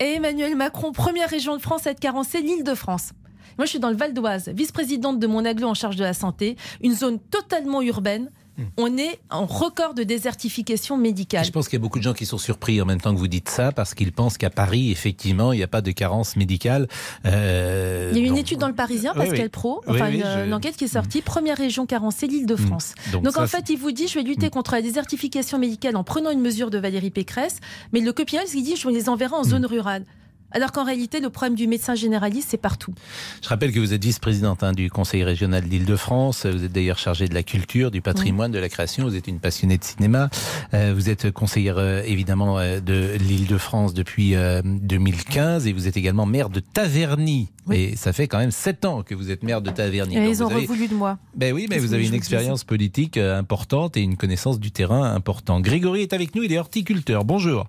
Et Emmanuel Macron, première région de France à être carencée, l'île de France. Moi, je suis dans le Val d'Oise, vice-présidente de mon aglo en charge de la santé, une zone totalement urbaine Hmm. On est en record de désertification médicale. Je pense qu'il y a beaucoup de gens qui sont surpris en même temps que vous dites ça parce qu'ils pensent qu'à Paris, effectivement, il n'y a pas de carence médicale. Euh, il y a une étude dans le Parisien, Pascal Pro, enfin une, enquête qui est sortie, hmm. première région carencée, l'île de hmm. France. Donc, en fait, il vous dit, je vais lutter contre la désertification médicale en prenant une mesure de Valérie Pécresse, mais le copieur, il dit, je les enverrai en zone rurale alors qu'en réalité, le problème du médecin généraliste, c'est partout. Je rappelle que vous êtes vice-présidente hein, du Conseil régional d'Île-de-France. Vous êtes d'ailleurs chargée de la culture, du patrimoine, de la création. Vous êtes une passionnée de cinéma. Euh, vous êtes conseillère euh, évidemment euh, de l'Île-de-France depuis 2015 et vous êtes également maire de Taverny. Et ça fait quand même sept ans que vous êtes maire de Taverny. Et ils ont revoulu de moi. Ben oui, mais vous avez une expérience politique importante et une connaissance du terrain importante. Grégory est avec nous, il est horticulteur. Bonjour.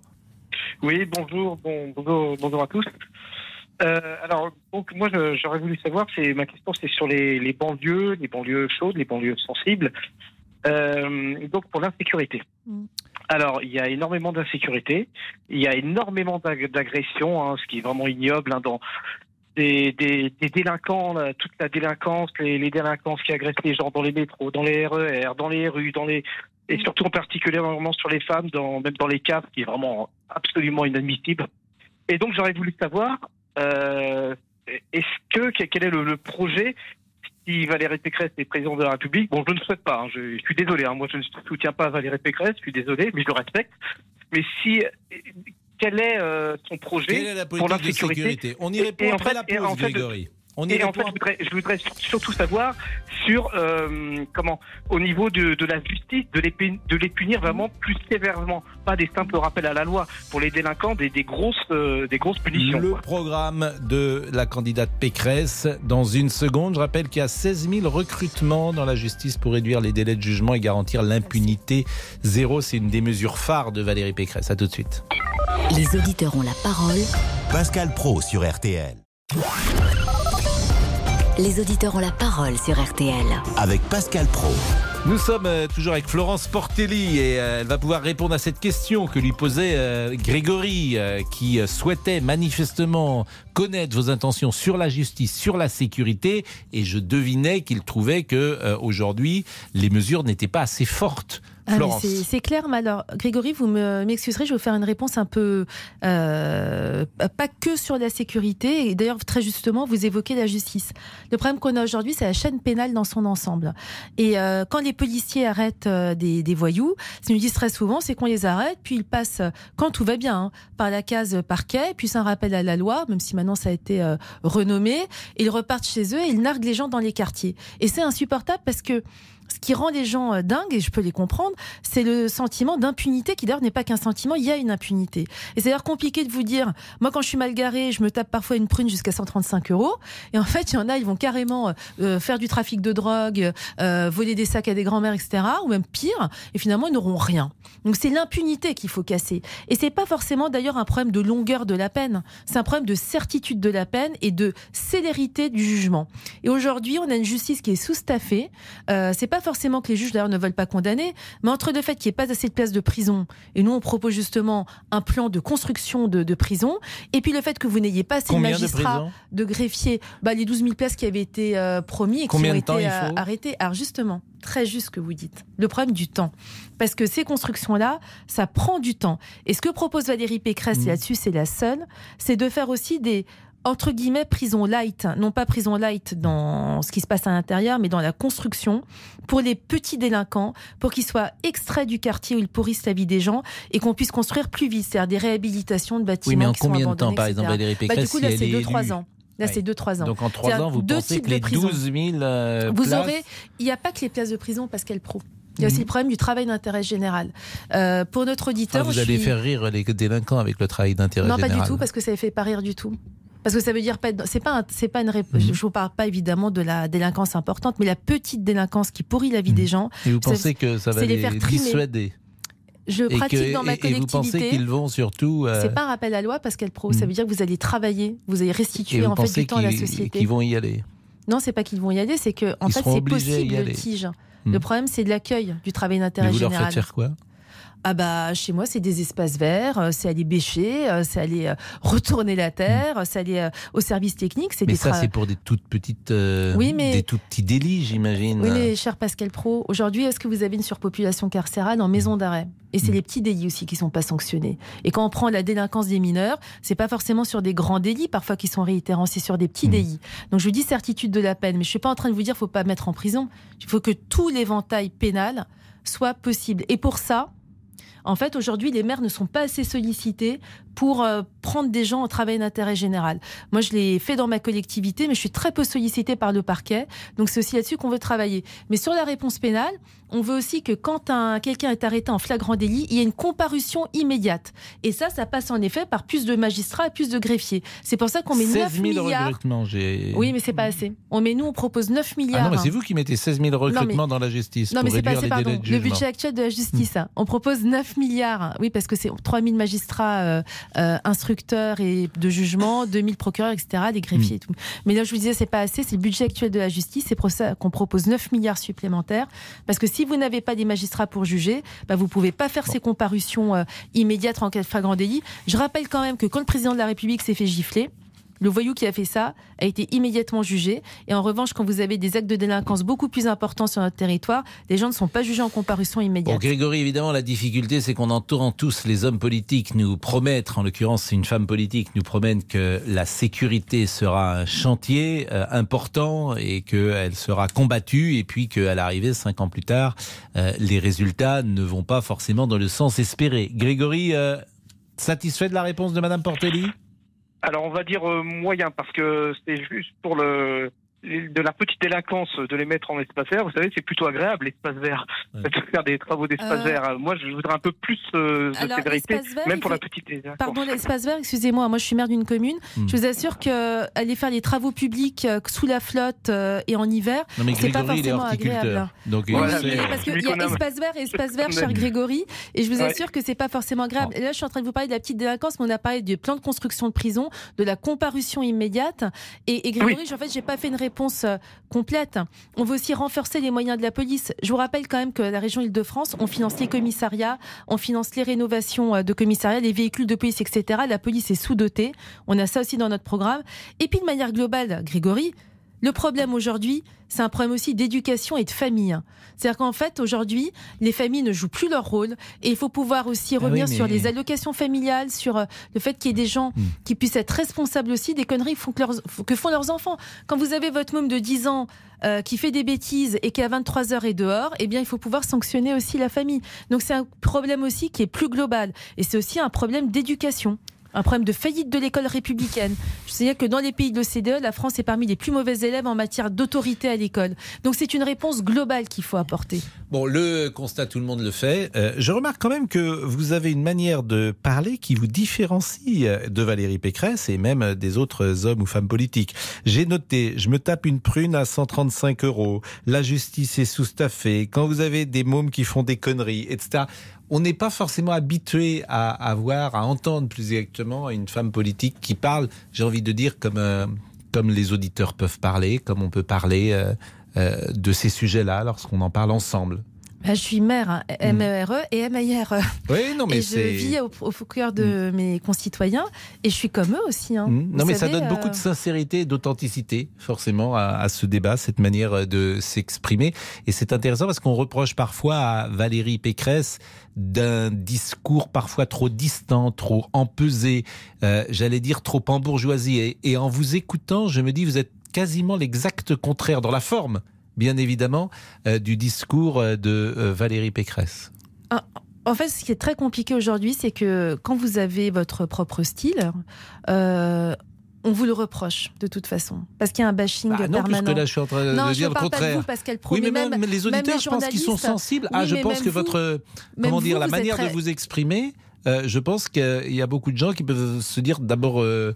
Oui, bonjour, bon, bonjour, bonjour à tous. Euh, alors, donc moi, j'aurais voulu savoir, c'est ma question, c'est sur les, les, banlieues, les banlieues chaudes, les banlieues sensibles. Euh, donc pour l'insécurité. Mm. Alors, il y a énormément d'insécurité, il y a énormément d'agressions, hein, ce qui est vraiment ignoble hein, dans des, des, des, délinquants, toute la délinquance, les, les, délinquances qui agressent les gens dans les métros, dans les RER, dans les rues, dans les et surtout en particulièrement sur les femmes, dans, même dans les caves, qui est vraiment absolument inadmissible. Et donc j'aurais voulu savoir, euh, est-ce que quel est le, projet si Valérie Pécresse est président de la République? Bon, je ne souhaite pas. Hein, je, suis désolé. Hein, moi, je ne soutiens pas Valérie Pécresse. Je suis désolé, mais je le respecte. Mais si quel est euh, son projet pour la sécurité? On y répond après la pause, Grégory et en fait, je voudrais, surtout savoir sur euh, comment, au niveau de, de la justice, de les, de les punir vraiment plus sévèrement, pas des simples rappels à la loi pour les délinquants, des, des grosses, euh, des grosses punitions. Le programme de la candidate Pécresse dans une seconde. Je rappelle qu'il y a 16 000 recrutements dans la justice pour réduire les délais de jugement et garantir l'impunité zéro. C'est une des mesures phares de Valérie Pécresse. À tout de suite. Les auditeurs ont la parole. Pascal Pro sur RTL. Les auditeurs ont la parole sur RTL. Avec Pascal Pro. Nous sommes euh, toujours avec Florence Portelli et euh, elle va pouvoir répondre à cette question que lui posait euh, Grégory qui souhaitait manifestement connaître vos intentions sur la justice, sur la sécurité et je devinais qu'il trouvait que aujourd'hui les mesures n'étaient pas assez fortes ah, c'est clair, mais alors, Grégory, vous m'excuserez, je vais vous faire une réponse un peu. Euh, pas que sur la sécurité, et d'ailleurs, très justement, vous évoquez la justice. Le problème qu'on a aujourd'hui, c'est la chaîne pénale dans son ensemble. Et euh, quand les policiers arrêtent euh, des, des, voyous, ce qu'ils nous disent très souvent, c'est qu'on les arrête, puis ils passent, quand tout va bien, hein, par la case parquet, puis c'est un rappel à la loi, même si maintenant ça a été renommé, ils repartent chez eux et ils narguent les gens dans les quartiers. Et c'est insupportable parce que ce qui rend les gens euh, dingues, et je peux les comprendre, c'est le sentiment d'impunité qui d'ailleurs n'est pas qu'un sentiment, il y a une impunité. Et c'est d'ailleurs compliqué de vous dire, moi quand je suis mal garé, je me tape parfois une prune jusqu'à 135 euros, et en fait il y en a, ils vont carrément euh, euh, faire du trafic de drogue, voler des sacs à des grands-mères, etc., ou même pire, et finalement ils n'auront rien. Donc c'est l'impunité qu'il faut casser. Et c'est pas forcément d'ailleurs un problème de longueur de la peine, c'est un problème de certitude de la peine et de célérité du jugement. Et aujourd'hui, on a une justice qui est sous-staffée. Pas forcément que les juges d'ailleurs ne veulent pas condamner, mais entre le fait qu'il n'y ait pas assez de places de prison, et nous on propose justement un plan de construction de, de prison, et puis le fait que vous n'ayez pas assez Combien de magistrats, de, greffiers, bah, les 12 000 places qui avaient été euh, promis et Combien qui ont de temps été euh, arrêtées. Alors justement, très juste ce que vous dites, le problème du temps. Parce que ces constructions-là, ça prend du temps. Et ce que propose Valérie Pécresse, Mmh. là-dessus c'est la seule, c'est de faire aussi des entre guillemets prison light, non pas prison light dans ce qui se passe à l'intérieur, mais dans la construction pour les petits délinquants, pour qu'ils soient extraits du quartier où ils pourrissent la vie des gens et qu'on puisse construire plus vite, c'est-à-dire des réhabilitations de bâtiments Oui, mais en qui combien de temps, par exemple, Valérie Bah, Pécresse, Du coup, là, c'est est 2-3 élue ans. Là, c'est 2-3 ans. Donc en 3 C'est-à-dire ans, vous pensez que les prisons. 12 000 euh, Vous places- aurez, il n'y a pas que les places de prison Pascal Pro. Il y a Mhm. aussi le problème du travail d'intérêt général. Euh, pour notre Ah, auditeur, vous je allez suis- faire rire les délinquants avec le travail d'intérêt non, général. pas du tout, parce que ça ne fait pas rire du tout. Parce que ça veut dire pas. C'est pas. C'est pas une. rép- Je vous parle pas évidemment de la délinquance importante, mais la petite délinquance qui pourrit la vie des gens. Et vous pensez que ça va les, faire dissuader Je Et pratique que- dans ma et- Et vous pensez collectivité. qu'ils vont surtout. euh, C'est pas un rappel à loi, Pascal Pro. Ça Mhm. veut dire que vous allez travailler, vous allez restituer vous en fait du temps à la société. qu'ils vont y aller Non, c'est pas qu'ils vont y aller, c'est que en Ils fait c'est possible le tige. Mhm. Le problème c'est de l'accueil du travail d'intérêt vous leur général. faites faire quoi? Ah bah chez moi c'est des espaces verts, euh, c'est aller bêcher, euh, c'est aller euh, retourner la terre, c'est aller au service technique, c'est Mais des ça, tra- c'est pour des toutes petites. euh, Oui, mais- Des tout petits délits, j'imagine. Oui, mais cher Pascal Pro, aujourd'hui, est-ce que vous avez une surpopulation carcérale en maison d'arrêt? Et c'est Mm. les petits délits aussi qui sont pas sanctionnés. Et quand on prend la délinquance des mineurs, c'est pas forcément sur des grands délits parfois qui sont réitérants, c'est sur des petits Mm. délits. Donc je vous dis certitude de la peine, mais je suis pas en train de vous dire faut pas mettre en prison. Il faut que tout l'éventail pénal soit possible. Et pour ça, en fait, aujourd'hui, les maires ne sont pas assez sollicités pour euh, prendre des gens au travail d'intérêt général. Moi, je l'ai fait dans ma collectivité, mais je suis très peu sollicitée par le parquet. Donc, c'est aussi là-dessus qu'on veut travailler. Mais sur la réponse pénale, on veut aussi que quand un- quelqu'un est arrêté en flagrant délit, il y ait une comparution immédiate. Et ça, ça passe en effet par plus de magistrats et plus de greffiers. C'est pour ça qu'on met 9 16 000 milliards. Oui, mais c'est pas assez. On met, nous, on propose 9 Ah milliards. non, mais c'est vous qui mettez 16 000 recrutements dans la justice Non, pour mais c'est pas assez, pardon. Le budget actuel de la justice. hein. On propose 9 milliards. Oui, parce que c'est 3 000 magistrats euh, euh, instructeurs et de jugement, 2 000 procureurs, etc., des greffiers et tout. Mais là, je vous disais, c'est pas assez. C'est le budget actuel de la justice. C'est pour ça qu'on propose 9 milliards supplémentaires. Parce que si vous n'avez pas des magistrats pour juger, bah, vous pouvez pas faire ces comparutions euh, immédiates en cas de flagrant délit. Je rappelle quand même que quand le président de la République s'est fait gifler, le voyou qui a fait ça a été immédiatement jugé. Et en revanche, quand vous avez des actes de délinquance beaucoup plus importants sur notre territoire, les gens ne sont pas jugés en comparution immédiate. Grégory, évidemment, la difficulté, c'est qu'on entend tous les hommes politiques nous promettre, en l'occurrence, une femme politique, nous promettre que la sécurité sera un chantier euh, important et qu'elle sera combattue, et puis qu'à l'arrivée, cinq ans plus tard, euh, les résultats ne vont pas forcément dans le sens espéré. Grégory, euh, satisfait de la réponse de Madame Portelli? Alors on va dire euh, moyen parce que c'est juste pour le de la petite délinquance de les mettre en espace vert. Vous savez, c'est plutôt agréable l'espace vert, de faire des travaux d'espace Euh, vert. Moi, je voudrais un peu plus euh, de Alors, sévérité, vert, même pour fait- la petite délinquance. Pardon, l'espace vert, excusez-moi, moi je suis maire d'une commune. Hmm. Je vous assure que aller faire les travaux publics euh, sous la flotte euh, et en hiver, c'est pas forcément agréable. Donc, il Oui, parce qu'il y a espace vert et espace vert, cher. Grégory, et je vous Ouais. assure que c'est pas forcément agréable. Et là, je suis en train de vous parler de la petite délinquance, mais on a parlé du plan de construction de prison, de la comparution immédiate. Et, et Grégory, en fait, j'ai pas fait une réponse euh, complète. On veut aussi renforcer les moyens de la police. Je vous rappelle quand même que la région Île-de-France, on finance les commissariats, on finance les rénovations euh, de commissariats, les véhicules de police, etc. La police est sous-dotée. On a ça aussi dans notre programme. Et puis de manière globale, Grégory, le problème aujourd'hui, c'est un problème aussi d'éducation et de famille. C'est-à-dire qu'en fait, aujourd'hui, les familles ne jouent plus leur rôle et il faut pouvoir aussi Ah oui, revenir mais- sur les allocations familiales, sur euh, le fait qu'il y ait des gens Hmm. qui puissent être responsables aussi des conneries que font, que leurs, que font leurs enfants. Quand vous avez votre môme de 10 ans euh, qui fait des bêtises et qui à 23 heures est dehors, eh bien, il faut pouvoir sanctionner aussi la famille. Donc c'est un problème aussi qui est plus global et c'est aussi un problème d'éducation un problème de faillite de l'école républicaine. Sais que dans les pays de l'OCDE, la France est parmi les plus mauvais élèves en matière d'autorité à l'école. Donc c'est une réponse globale qu'il faut apporter. Bon, le constat, tout le monde le fait. Euh, je remarque quand même que vous avez une manière de parler qui vous différencie euh, de Valérie Pécresse et même euh, des autres hommes ou femmes politiques. J'ai noté, je me tape une prune à 135 euros, la justice est sous-staffée, quand vous avez des mômes qui font des conneries, etc. On n'est pas forcément habitué à, à voir, à entendre plus exactement une femme politique qui parle, j'ai envie de dire, comme, euh, comme les auditeurs peuvent parler, comme on peut parler euh, euh, de ces sujets-là lorsqu'on en parle ensemble bah, je suis mère, hein, M-E-R-E et M-A-I-R-E. Oui, non, mais et je vis au, au, cœur de mes concitoyens et je suis comme eux aussi. Hein. Non, mais ça donne beaucoup de sincérité et d'authenticité, forcément, à, à, ce débat, cette manière de s'exprimer. Et c'est intéressant parce qu'on reproche parfois à Valérie Pécresse d'un discours parfois trop distant, trop empesé, euh, j'allais dire trop embourgeoisie. Et, et en vous écoutant, je me dis, vous êtes quasiment l'exact contraire dans la forme bien évidemment, euh, du discours euh, de euh, Valérie Pécresse ah, En fait, ce qui est très compliqué aujourd'hui, c'est que quand vous avez votre propre style, on vous le reproche de toute façon, parce qu'il y a un bashing bah non, permanent. Puisque là, je suis en train de dire le contraire. Vous, Pascal oui, mais, même, les auditeurs, je pense qu'ils sont sensibles. ah, je pense que votre, comment dire, la manière de vous exprimer, je pense qu'il y a beaucoup de gens qui peuvent se dire d'abord. Euh,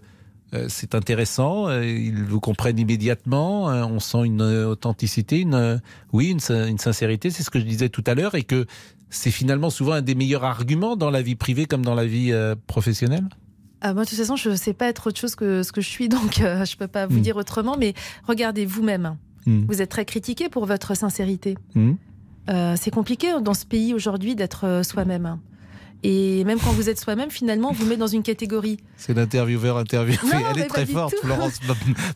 c'est intéressant, euh, ils vous comprennent immédiatement, euh, on sent une authenticité, une, oui, une, sincérité, c'est ce que je disais tout à l'heure, et que c'est finalement souvent un des meilleurs arguments dans la vie privée comme dans la vie professionnelle ah, moi, de toute façon, je ne sais pas être autre chose que ce que je suis, donc je ne peux pas vous hmm. dire autrement, mais regardez vous-même. Hmm. Vous êtes très critiqué pour votre sincérité. Hmm. c'est compliqué dans ce pays aujourd'hui d'être soi-même. Et même quand vous êtes soi-même, finalement, on vous met dans une catégorie. C'est l'intervieweur interviewé. Elle est très forte, Florence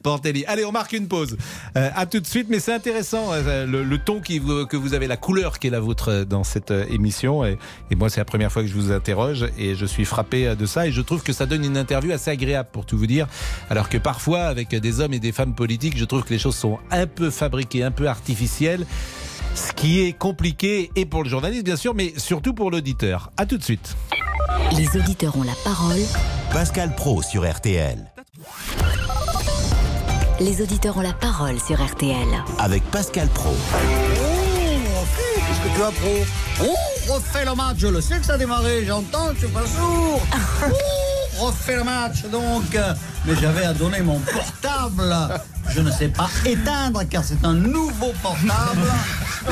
Portelli. Allez, on marque une pause. Euh, à tout de suite, mais c'est intéressant euh, le, ton qui, que vous avez, la couleur qui est la vôtre euh, dans cette émission. Et, et moi, c'est la première fois que je vous interroge et je suis frappé de ça. Et je trouve que ça donne une interview assez agréable, pour tout vous dire. Alors que parfois, avec des hommes et des femmes politiques, je trouve que les choses sont un peu fabriquées, un peu artificielles. Ce qui est compliqué et pour le journaliste bien sûr, mais surtout pour l'auditeur. A tout de suite. Les auditeurs ont la parole. Pascal Pro sur RTL. Les auditeurs ont la parole sur RTL. Avec Pascal Pro. Oh, qu'est-ce que tu as Pro Oh, refais le match, je le sais que ça a démarré, j'entends, je suis pas sourd. oh, refais le match donc. Mais j'avais à donner mon portable je ne sais pas éteindre car c'est un nouveau portable.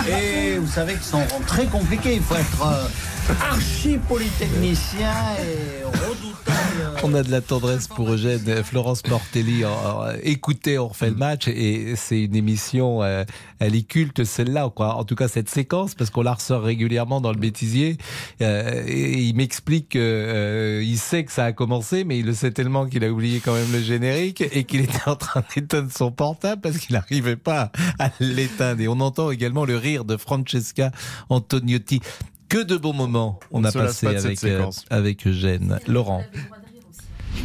Et vous savez qu'ils sont très compliqués. Il faut être euh, archi polytechnicien et redoutable. On a de la tendresse pour Eugène. Florence Mortelli, écoutez, on refait le match et c'est une émission, euh, elle est culte celle-là, en tout cas cette séquence, parce qu'on la ressort régulièrement dans le bêtisier. Euh, et il m'explique qu'il sait que ça a commencé, mais il le sait tellement qu'il a oublié quand même le générique et qu'il était en train d'éteindre son portable parce qu'il n'arrivait pas à l'éteindre. Et on entend également le rire de Francesca Antoniotti. Que de bons moments on, a passé avec, euh, avec Eugène. Laurent.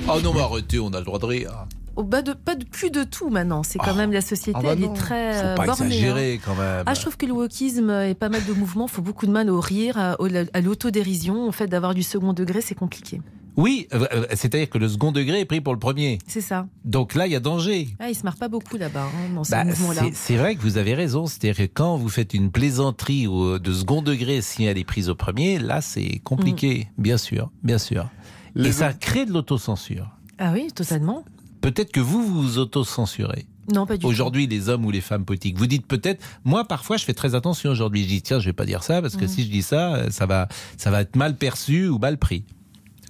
Oh non, mais arrêtez, on a le droit de rire. Oh, bah de, pas de, plus de tout maintenant. C'est quand ah. même la société, ah bah elle est très Faut euh, pas bornée, exagérer quand même. Ah, je trouve que le wokisme et pas mal de mouvements font beaucoup de mal au rire, à, à l'autodérision. En fait, d'avoir du second degré, c'est compliqué. Oui, euh, euh, c'est-à-dire que le second degré est pris pour le premier. C'est ça. Donc là, il y a danger. Ah, il se marre pas beaucoup là-bas, hein, dans ce bah, mouvement-là. C'est vrai que vous avez raison. C'est-à-dire que quand vous faites une plaisanterie de second degré, si elle est prise au premier, là, c'est compliqué. Mm. Bien sûr, bien sûr. Et ça crée de l'autocensure. Ah oui, totalement. Peut-être que vous vous autocensurez. Non, pas du Aujourd'hui, les hommes ou les femmes politiques. Vous dites peut-être, moi parfois je fais très attention aujourd'hui. Je dis tiens, je vais pas dire ça parce que mm. si je dis ça, ça va, ça va être mal perçu ou mal pris.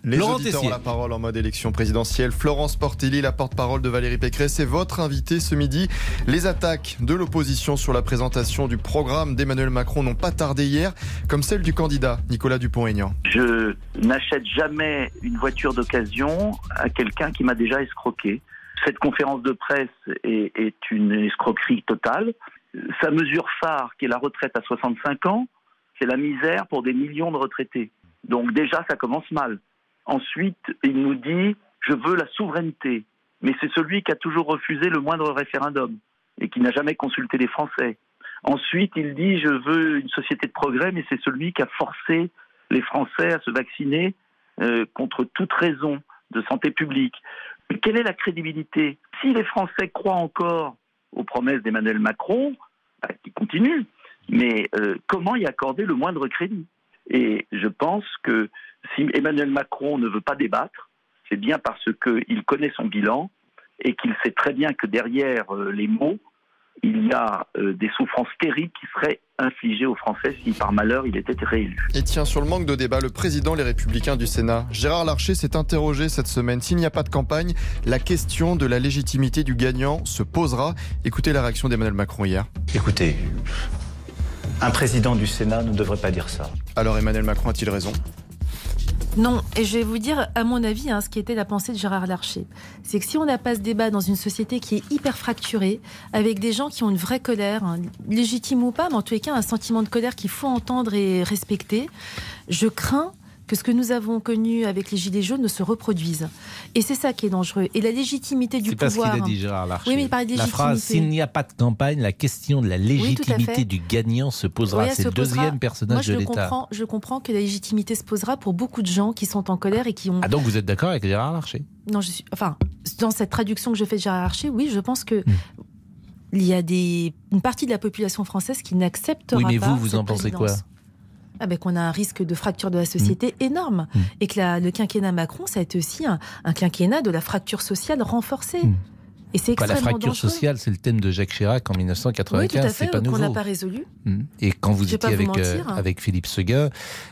Les auditeurs ont la parole en mode élection présidentielle. Florence Portelli, la porte-parole de Valérie Pécresse, est votre invitée ce midi. Les attaques de l'opposition sur la présentation du programme d'Emmanuel Macron n'ont pas tardé hier, comme celle du candidat Nicolas Dupont-Aignan. Je n'achète jamais une voiture d'occasion à quelqu'un qui m'a déjà escroqué. Cette conférence de presse est, est une escroquerie totale. Sa mesure phare, qui est la retraite à 65 ans, c'est la misère pour des millions de retraités. Donc déjà, ça commence mal. Ensuite, il nous dit je veux la souveraineté. Mais c'est celui qui a toujours refusé le moindre référendum et qui n'a jamais consulté les Français. Ensuite, il dit je veux une société de progrès, mais c'est celui qui a forcé les Français à se vacciner euh, contre toute raison de santé publique. Quelle est la crédibilité? Si les Français croient encore aux promesses d'Emmanuel Macron, bah, qui continue, mais euh, comment y accorder le moindre crédit? Et je pense que si Emmanuel Macron ne veut pas débattre, c'est bien parce qu'il connaît son bilan et qu'il sait très bien que derrière euh, les mots, il y a euh, des souffrances terribles qui seraient infligées aux Français si par malheur il était réélu. Et tiens, sur le manque de débat, le président Les Républicains du Sénat, Gérard Larcher, s'est interrogé cette semaine. S'il n'y a pas de campagne, la question de la légitimité du gagnant se posera. Écoutez la réaction d'Emmanuel Macron hier. Écoutez, un président du Sénat ne devrait pas dire ça. Alors Emmanuel Macron a-t-il raison? Non, et je vais vous dire, à mon avis, hein, ce qui était la pensée de Gérard Larcher. C'est que si on n'a pas ce débat dans une société qui est hyper fracturée, avec des gens qui ont une vraie colère, hein, légitime ou pas, mais en tous les cas, un sentiment de colère qu'il faut entendre et respecter, je crains que ce que nous avons connu avec les Gilets jaunes ne se reproduise. Et c'est ça qui est dangereux. Et la légitimité du pouvoir. C'est pas ce qu'il a dit Gérard Larcher. Oui, mais il parlait de La phrase s'il n'y a pas de campagne, la question de la légitimité du gagnant se posera. Oui, c'est le posera. deuxième personnage Moi, je de l'État. comprends, je comprends que la légitimité se posera pour beaucoup de gens qui sont en colère et qui ont. Ah donc vous êtes d'accord avec Gérard Larcher? Non, je suis. Enfin, dans cette traduction que je fais de Gérard Larcher, oui, je pense Hmm. que. Il y a des, une partie de la population française qui n'acceptera Oui, mais pas vous, vous en pensez quoi? Ah ben, qu'on a un risque de fracture de la société Hmm. énorme. Et que la- le quinquennat Macron, ça a été aussi un, un quinquennat de la fracture sociale renforcée. Et c'est. Bah, La extrêmement fracture dangereux. sociale, c'est le thème de Jacques Chirac en Oui, tout 1995, à c'est pas qu'on nouveau. n'a pas résolu. Mm. Et quand vous Je étiez avec, euh, hein. avec Philippe Seguin,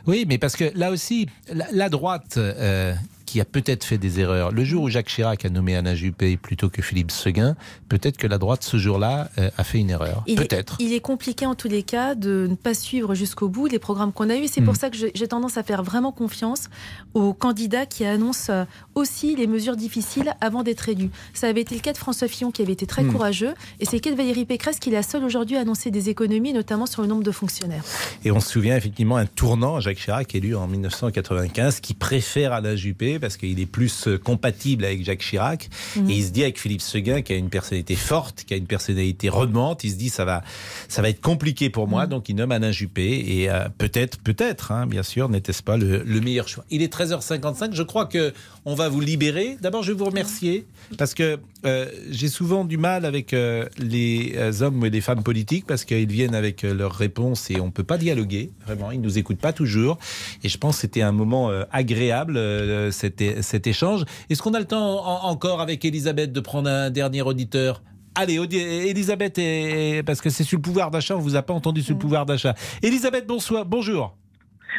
oui, mais parce que là aussi, la, la droite euh, qui a peut-être fait des erreurs, le jour où Jacques Chirac a nommé Alain Juppé plutôt que Philippe Seguin, peut-être que la droite ce jour-là euh, a fait une erreur. Peut-être. Il est compliqué en tous les cas de ne pas suivre jusqu'au bout les programmes qu'on a eus. C'est pour ça que j'ai tendance à faire vraiment confiance aux candidats qui annoncent euh, aussi les mesures difficiles avant d'être élus. Ça avait été le cas de François Fillon qui avait été très Mm. courageux et c'est le cas de Valérie Pécresse qui est la seule aujourd'hui à annoncer des économies, notamment sur le nombre de fonctionnaires. Et on se souvient effectivement un tournant, Jacques Chirac élu en 1995, qui préfère Alain Juppé parce qu'il est plus euh, compatible avec Jacques Chirac. Mhm. Et il se dit avec Philippe Seguin, qui a une personnalité forte, qui a une personnalité redemante, il se dit ça va, ça va être compliqué pour moi, donc il nomme Alain Juppé. Et euh, peut-être, peut-être, hein, bien sûr, n'était-ce pas le, le meilleur choix. Il est 13h55, je crois que on va vous libérer. D'abord, je vais vous remercier parce que euh, j'ai souvent du mal avec euh, les euh, hommes et les femmes politiques parce qu'ils viennent avec euh, leurs réponses et on peut pas dialoguer. Vraiment, ils nous écoutent pas toujours. Et je pense que c'était un moment euh, agréable euh, cet, cet échange. Est-ce qu'on a le temps en- encore avec Elisabeth de prendre un dernier auditeur? Allez, Elisabeth, est- parce que c'est sur le pouvoir d'achat, on vous a pas entendu sur le pouvoir d'achat. Elisabeth, bonsoir, bonjour.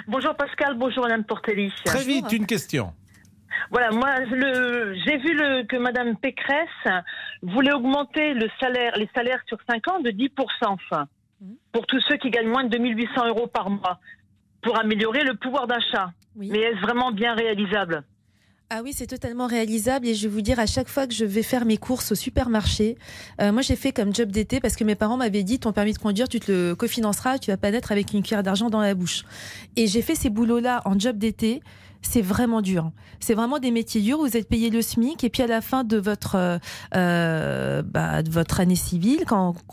Bonjour Pascal, bonjour Madame Portelli. Très vite, une question. Voilà, moi, j'ai vu le, que Madame Pécresse voulait augmenter le salaire, les salaires sur 5 ans de 10%, enfin, pour tous ceux qui gagnent moins de 2800 euros par mois, pour améliorer le pouvoir d'achat. Mais est-ce vraiment bien réalisable? Ah oui, c'est totalement réalisable et je vais vous dire à chaque fois que je vais faire mes courses au supermarché, euh, moi j'ai fait comme job d'été parce que mes parents m'avaient dit ton permis de conduire tu te le cofinanceras, tu vas pas naître avec une cuillère d'argent dans la bouche. Et j'ai fait ces boulots-là en job d'été. C'est vraiment dur. C'est vraiment des métiers durs. Vous êtes payé le SMIC et puis à la fin de votre euh, euh, bah, de votre année civile,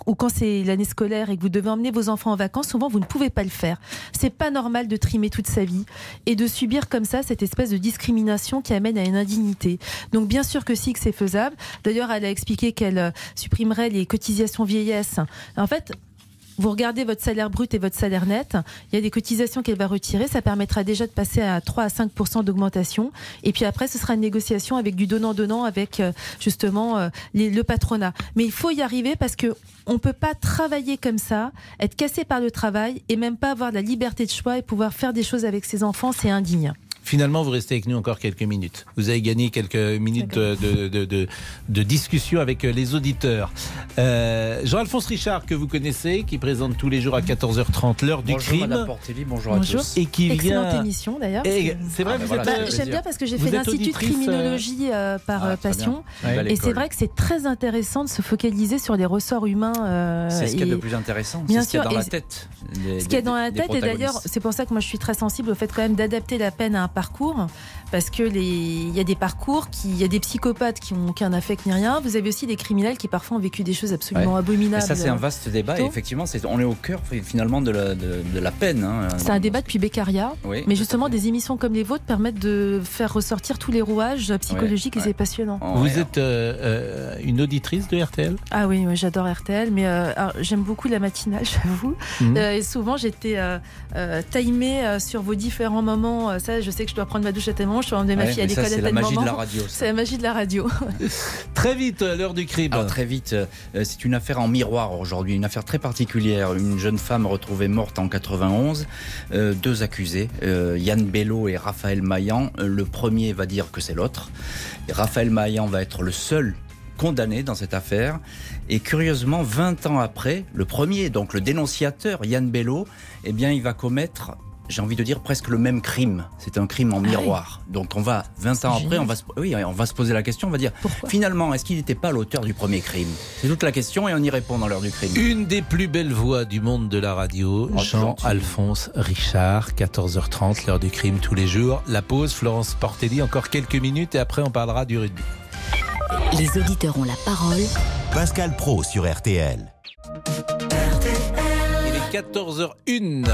ou quand c'est l'année scolaire et que vous devez emmener vos enfants en vacances, souvent vous ne pouvez pas le faire. C'est pas normal de trimer toute sa vie et de subir comme ça cette espèce de discrimination qui amène à une indignité. Donc bien sûr que si que c'est faisable. D'ailleurs, elle a expliqué qu'elle euh, supprimerait les cotisations vieillesse. En fait, vous regardez votre salaire brut et votre salaire net, il y a des cotisations qu'elle va retirer, ça permettra déjà de passer à 3 à 5 d'augmentation. Et puis après, ce sera une négociation avec du donnant-donnant avec euh, justement euh, le patronat. Mais il faut y arriver parce que on peut pas travailler comme ça, être cassé par le travail et même pas avoir la liberté de choix et pouvoir faire des choses avec ses enfants, c'est indigne. Finalement, vous restez avec nous encore quelques minutes. Vous avez gagné quelques minutes de, de, de- de- de discussion avec euh, les auditeurs. Euh, Jean-Alphonse Richard, que vous connaissez, qui présente tous les jours à 14h30 l'heure du Bonjour, crime. Madame Portelli, bonjour, Bonjour. à tous. Et qui Excellente vient. émission d'ailleurs. C'est vrai, Ah, vous voilà, euh, Bah, J'aime bien parce que j'ai fait l'Institut de euh, criminologie euh, par Ah, passion. Ouais, et c'est vrai que c'est très intéressant de se focaliser sur les ressorts humains. euh, C'est ce qu'il y a de plus intéressant, Bien c'est ce qu'il y a dans la tête. Ce qu'il y a dans la tête, et d'ailleurs, c'est pour ça que moi je suis très sensible au fait quand même d'adapter la peine à un parcours, parce que les, il y a des parcours, qui, il y a des psychopathes qui ont aucun affect ni rien. Vous avez aussi des criminels qui parfois ont vécu des choses absolument Ouais. abominables. Ça, c'est un vaste débat. Et effectivement, c'est- on est au cœur finalement de la, de, de la peine. hein. C'est un débat depuis Beccaria, Oui, mais justement des émissions comme les vôtres permettent de faire ressortir tous les rouages psychologiques et ouais. c'est passionnant. Vous êtes euh, euh, une auditrice de RTL Ah oui, j'adore RTL, mais euh, j'aime beaucoup la matinale, j'avoue. Mhm. Euh, et souvent, j'étais euh, euh, timée sur vos différents moments. Ça, je sais sais que je dois prendre ma douche à tellement, je dois emmener ma Ouais, fille à l'école c'est la magie de la radio. C'est la magie de la radio. Très vite, euh, l'heure du crime. Alors, très vite, euh, c'est une affaire en miroir aujourd'hui, une affaire très particulière. Une jeune femme retrouvée morte en 91, euh, deux accusés, euh, Yann Bello et Raphaël Maillan. Euh, Le premier va dire que c'est l'autre. Raphaël Maillan va être le seul condamné dans cette affaire. Et curieusement, 20 ans après, le premier, donc le dénonciateur, Yann Bello, eh bien, il va commettre j'ai envie de dire presque le même crime. C'est un crime en miroir. Donc on va 20 ans après, on va, se, oui, on va se poser la question, on va dire finalement, est-ce qu'il n'était pas l'auteur du premier crime? C'est toute la question et on y répond dans l'heure du crime. Une des plus belles voix du monde de la radio, Oh, Jean-Alphonse Richard, 14h30, l'heure du crime tous les jours. La pause, Florence Portelli, encore quelques minutes et après on parlera du rugby. Les auditeurs ont la parole. Pascal Pro sur RTL. Il est 14h01.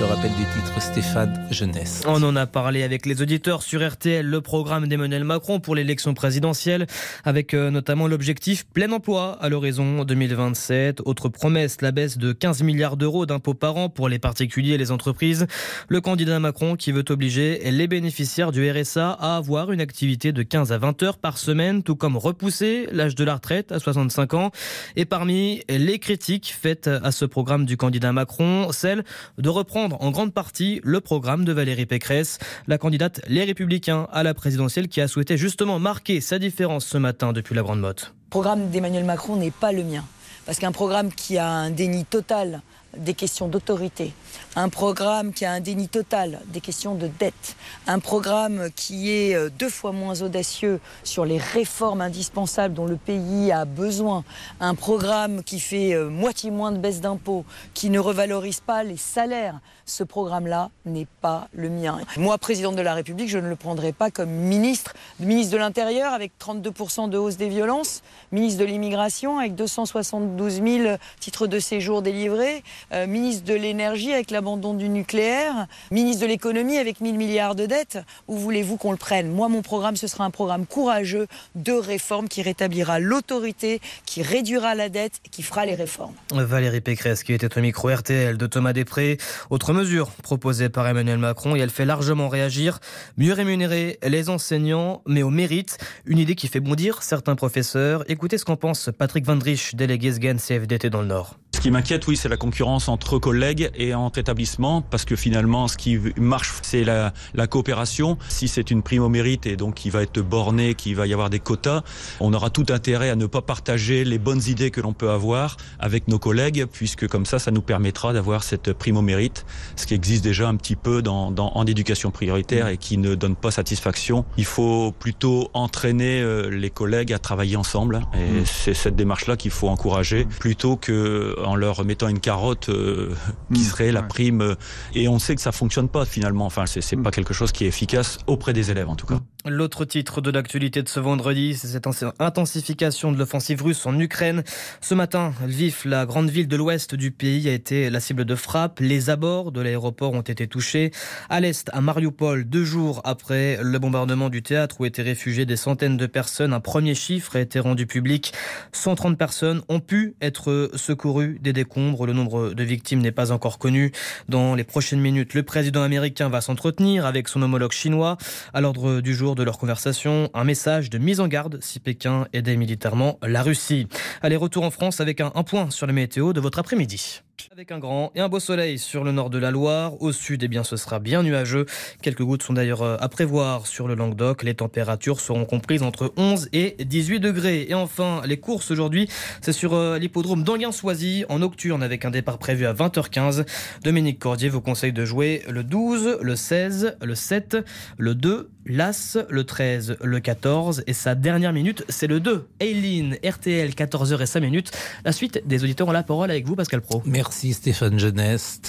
Le rappel des titres, Stéphane Jeunesse. On en a parlé avec les auditeurs sur RTL, le programme d'Emmanuel Macron pour l'élection présidentielle, avec euh, notamment l'objectif plein emploi à l'horizon 2027. Autre promesse, la baisse de 15 milliards d'euros d'impôts par an pour les particuliers et les entreprises. Le candidat Macron qui veut obliger les bénéficiaires du RSA à avoir une activité de 15 à 20 heures par semaine, tout comme repousser l'âge de la retraite à 65 ans. Et parmi les critiques faites à ce programme du candidat Macron, celle de reprendre en grande partie le programme de Valérie Pécresse, la candidate Les Républicains à la présidentielle qui a souhaité justement marquer sa différence ce matin depuis la Grande Motte. Le programme d'Emmanuel Macron n'est pas le mien. Parce qu'un programme qui a un déni total des questions d'autorité, un programme qui a un déni total des questions de dette, un programme qui est euh, deux fois moins audacieux sur les réformes indispensables dont le pays a besoin, un programme qui fait euh, moitié moins de baisse d'impôts, qui ne revalorise pas les salaires, ce programme-là n'est pas le mien. Moi, présidente de la République, je ne le prendrai pas comme ministre, ministre de l'Intérieur avec 32% de hausse des violences, ministre de l'Immigration avec 272 000 titres de séjour délivrés, euh, ministre de l'énergie avec l'abandon du nucléaire, ministre de l'économie avec 1000 milliards de dettes. Où voulez-vous qu'on le prenne? Moi, mon programme, ce sera un programme courageux de réforme qui rétablira l'autorité, qui réduira la dette et qui fera les réformes. Valérie Pécresse qui était au micro RTL de Thomas Després. Autre mesure proposée par Emmanuel Macron et elle fait largement réagir. Mieux rémunérer les enseignants, mais au mérite. Une idée qui fait bondir certains professeurs. Écoutez ce qu'en pense Patrick Vandrich, délégué SGAN CFDT dans le Nord. Ce qui m'inquiète, oui, c'est la concurrence entre collègues et entre établissements, parce que finalement, ce qui marche, c'est la, la coopération. Si c'est une prime au mérite et donc qui va être bornée, qu'il va y avoir des quotas, on aura tout intérêt à ne pas partager les bonnes idées que l'on peut avoir avec nos collègues, puisque comme ça, ça nous permettra d'avoir cette prime au mérite, ce qui existe déjà un petit peu dans, dans, en éducation prioritaire et qui ne donne pas satisfaction. Il faut plutôt entraîner euh, les collègues à travailler ensemble, et Mmh. c'est cette démarche-là qu'il faut encourager, plutôt que en leur mettant une carotte euh, qui serait la prime. euh, et on sait que ça fonctionne pas finalement. Enfin, c'est c'est pas quelque chose qui est efficace auprès des élèves en tout cas. L'autre titre de l'actualité de ce vendredi, c'est cette intensification de l'offensive russe en Ukraine. Ce matin, Lviv, la grande ville de l'ouest du pays, a été la cible de frappes. Les abords de l'aéroport ont été touchés. À l'est, à Mariupol, deux jours après le bombardement du théâtre où étaient réfugiées des centaines de personnes, un premier chiffre a été rendu public. 130 personnes ont pu être secourues des décombres. Le nombre de victimes n'est pas encore connu. Dans les prochaines minutes, le président américain va s'entretenir avec son homologue chinois. À l'ordre du jour de leur conversation, un message de mise en garde si Pékin aidait militairement la Russie. Allez, retour en France avec un, un point sur la météo de votre après-midi. Avec un grand et un beau soleil sur le nord de la Loire. Au sud, eh bien, ce sera bien nuageux. Quelques gouttes sont d'ailleurs euh, à prévoir sur le Languedoc. Les températures seront comprises entre 11 et 18 degrés. Et enfin, les courses aujourd'hui, c'est sur euh, l'hippodrome d'Anguin-Soisy en nocturne avec un départ prévu à 20h15. Dominique Cordier vous conseille de jouer le 12, le 16, le 7, le 2, l'As, le 13, le 14 et sa dernière minute, c'est le 2. Aileen, RTL, 14h et 5 minutes. La suite des auditeurs ont la parole avec vous, Pascal Pro. Stéphane Jeunesse.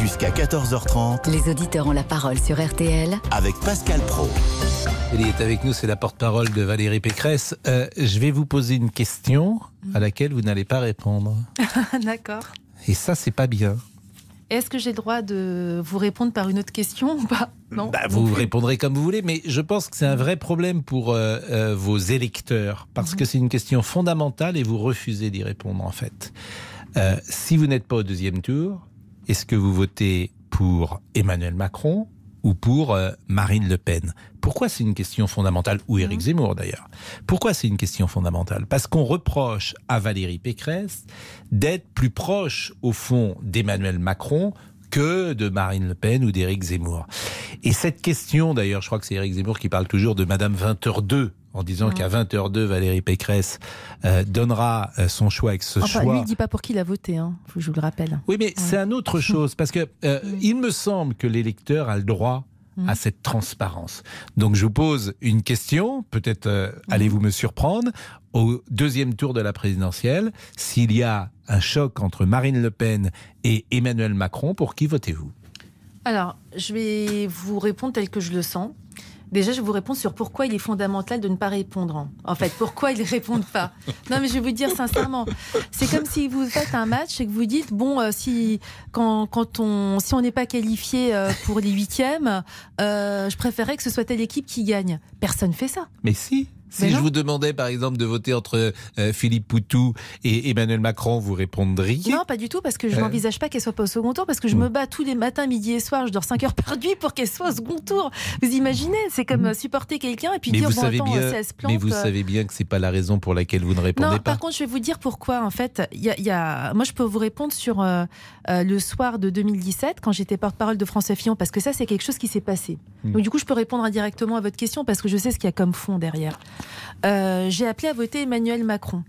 Jusqu'à 14h30 Les auditeurs ont la parole sur RTL avec Pascal Pro. Il est avec nous, c'est la porte-parole de Valérie Pécresse. Euh, je vais vous poser une question à laquelle vous n'allez pas répondre. D'accord. Et ça, c'est pas bien. Est-ce que j'ai le droit de vous répondre par une autre question ou pas? Non. Bah, vous répondrez comme vous voulez, mais je pense que c'est un vrai problème pour euh, euh, vos électeurs, parce que c'est une question fondamentale et vous refusez d'y répondre en fait. Euh, si vous n'êtes pas au deuxième tour, est-ce que vous votez pour Emmanuel Macron ou pour euh, Marine Le Pen? Pourquoi c'est une question fondamentale Ou Éric Mmh. Zemmour d'ailleurs? Pourquoi c'est une question fondamentale? Parce qu'on reproche à Valérie Pécresse d'être plus proche, au fond, d'Emmanuel Macron que de Marine Le Pen ou d'Éric Zemmour. Et cette question, d'ailleurs, je crois que c'est Éric Zemmour qui parle toujours de Madame 20h2 en disant Mmh. qu'à 20h02, Valérie Pécresse euh, donnera euh, son choix avec ce Enfin, choix. lui, il dit pas pour qui il a voté, hein. Faut que je vous le rappelle. Oui, mais c'est un autre chose, parce que euh, il me semble que l'électeur a le droit à cette transparence. Donc je vous pose une question, peut-être euh, allez-vous me surprendre, au deuxième tour de la présidentielle, s'il y a un choc entre Marine Le Pen et Emmanuel Macron, pour qui votez-vous? Alors, je vais vous répondre tel que je le sens. Déjà, je vous répondre sur pourquoi il est fondamental de ne pas répondre. hein. En fait, pourquoi ils ne répondent pas. Non, mais je vais vous dire sincèrement. C'est comme si vous faites un match et que vous dites, bon, euh, si, quand, quand on, si on n'est pas qualifié euh, pour les huitièmes, euh, je préférerais que ce soit telle équipe qui gagne. Personne fait ça. Mais si si je vous demandais par exemple de voter entre euh, Philippe Poutou et Emmanuel Macron, vous répondriez? Non, pas du tout, parce que je Euh. n'envisage pas qu'elle soit pas au second tour, parce que je me bats tous les matins, midi et soir, je dors 5 heures par nuit pour qu'elle soit au second tour. Vous imaginez, c'est comme euh, supporter quelqu'un et puis mais dire, vous bon, savez attends, bien, si se plante. mais vous euh, savez bien que c'est pas la raison pour laquelle vous ne répondez Non, pas. par contre, je vais vous dire pourquoi. En fait, y a, y a- moi, je peux vous répondre sur le soir de 2017, quand j'étais porte-parole de François Fillon, parce que ça, c'est quelque chose qui s'est passé. Hmm. Donc, du coup, je peux répondre indirectement à votre question parce que je sais ce qu'il y a comme fond derrière. Euh, J'ai appelé à voter Emmanuel Macron.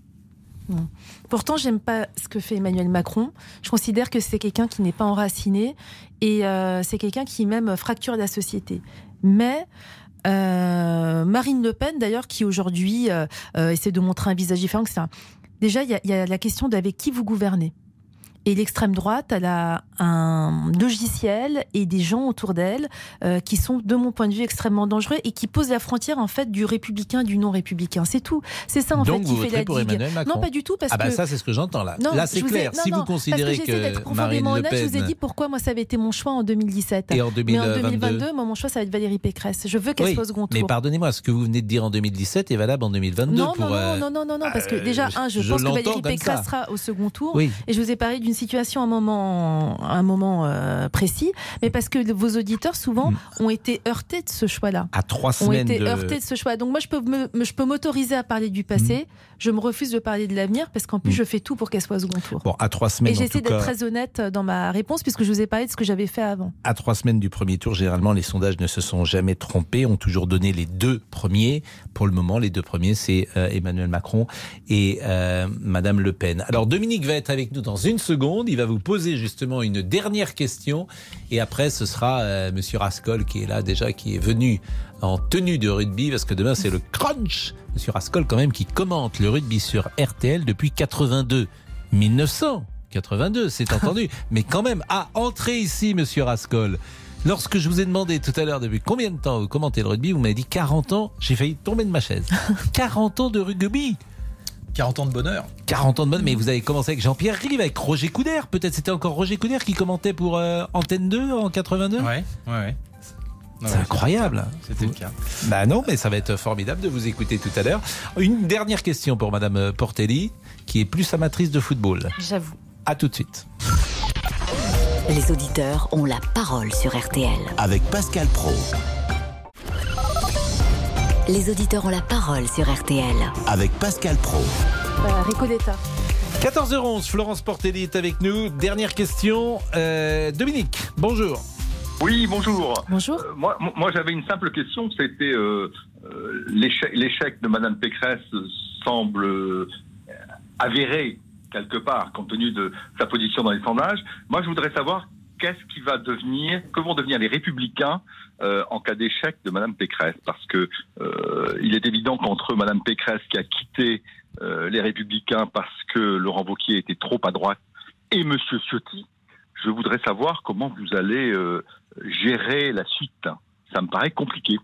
Bon. Pourtant, j'aime pas ce que fait Emmanuel Macron. Je considère que c'est quelqu'un qui n'est pas enraciné et euh, c'est quelqu'un qui même fracture la société. Mais euh, Marine Le Pen, d'ailleurs, qui aujourd'hui essaie de montrer un visage différent. Déjà, il y a la question d'avec qui vous gouvernez. Et l'extrême droite, elle a un logiciel et des gens autour d'elle euh, qui sont, de mon point de vue, extrêmement dangereux et qui posent la frontière en fait du républicain et du non républicain. C'est tout. C'est ça en Donc fait vous qui fait la pour digue. Emmanuel Macron Non, pas du tout parce ah bah que ça c'est ce que j'entends là. Non, là c'est ai- clair. non, si non, vous considérez parce que, d'être que Marine Le honnête, je vous ai Pen dit pourquoi moi ça avait été mon choix en 2017. Et en Mais en 2022. 2022, moi mon choix ça va être Valérie Pécresse. Je veux qu'elle Oui, soit au second tour. mais pardonnez-moi, ce que vous venez de dire en 2017 est valable en 2022 Non, pour. non, euh, non, non, non, non, parce que euh, déjà, un, je, pense que Valérie Pécresse sera au second tour. Et je vous ai parlé d'une situation à un moment, à un moment euh, précis, mais parce que vos auditeurs, souvent, ont été heurtés de ce choix-là. À trois Ont semaines été de- heurtés de ce choix. Donc moi, je peux me- je peux m'autoriser à parler du passé. Je me refuse de parler de l'avenir parce qu'en plus, je fais tout pour qu'elle soit au second tour. Bon, à trois semaines Et j'essaie d'être cas. très honnête dans ma réponse puisque je vous ai parlé de ce que j'avais fait avant. À trois semaines du premier tour, généralement, les sondages ne se sont jamais trompés, ont toujours donné les deux premiers. Pour le moment, les deux premiers, c'est euh, Emmanuel Macron et euh, Madame Le Pen. Alors, Dominique va être avec nous dans une seconde. Il va vous poser justement une dernière question. Et après, ce sera euh, Monsieur Rascol qui est là déjà, qui est venu en tenue de rugby, parce que demain, c'est le crunch. Monsieur Rascol, quand même, qui commente le rugby sur RTL depuis 82. 1982, c'est entendu. Mais quand même, à entrer ici, monsieur Rascol. Lorsque je vous ai demandé tout à l'heure depuis combien de temps vous commentez le rugby, vous m'avez dit 40 ans, j'ai failli tomber de ma chaise. 40 ans de rugby 40 ans de bonheur. 40 ans de bonheur, mais vous avez commencé avec Jean-Pierre Rive, avec Roger Couder. Peut-être c'était encore Roger Couder qui commentait pour euh, Antenne 2 en 82 Ouais, ouais, ouais. C'est incroyable. C'était le cas. Bah non, mais ça va être formidable de vous écouter tout à l'heure. Une dernière question pour Madame Portelli, qui est plus amatrice de football. J'avoue. À tout de suite. Les auditeurs ont la parole sur RTL. Avec Pascal Pro. Les auditeurs ont la parole sur RTL. Avec Pascal Pro. Voilà, Ricoletta. 14h11, Florence Portelli est avec nous. Dernière question. Euh, Dominique, bonjour. Oui, bonjour. Bonjour. Euh, moi, moi j'avais une simple question. C'était euh, euh, l'échec, de Madame Pécresse semble euh, avéré quelque part, compte tenu de sa position dans les sondages. Moi, je voudrais savoir qu'est-ce qui va devenir, que vont devenir les Républicains euh, en cas d'échec de Madame Pécresse, parce que euh, il est évident qu'entre Madame Pécresse qui a quitté euh, les Républicains parce que Laurent Wauquiez était trop à droite et Monsieur Ciotti, je voudrais savoir comment vous allez gérer la suite. Ça me paraît compliqué.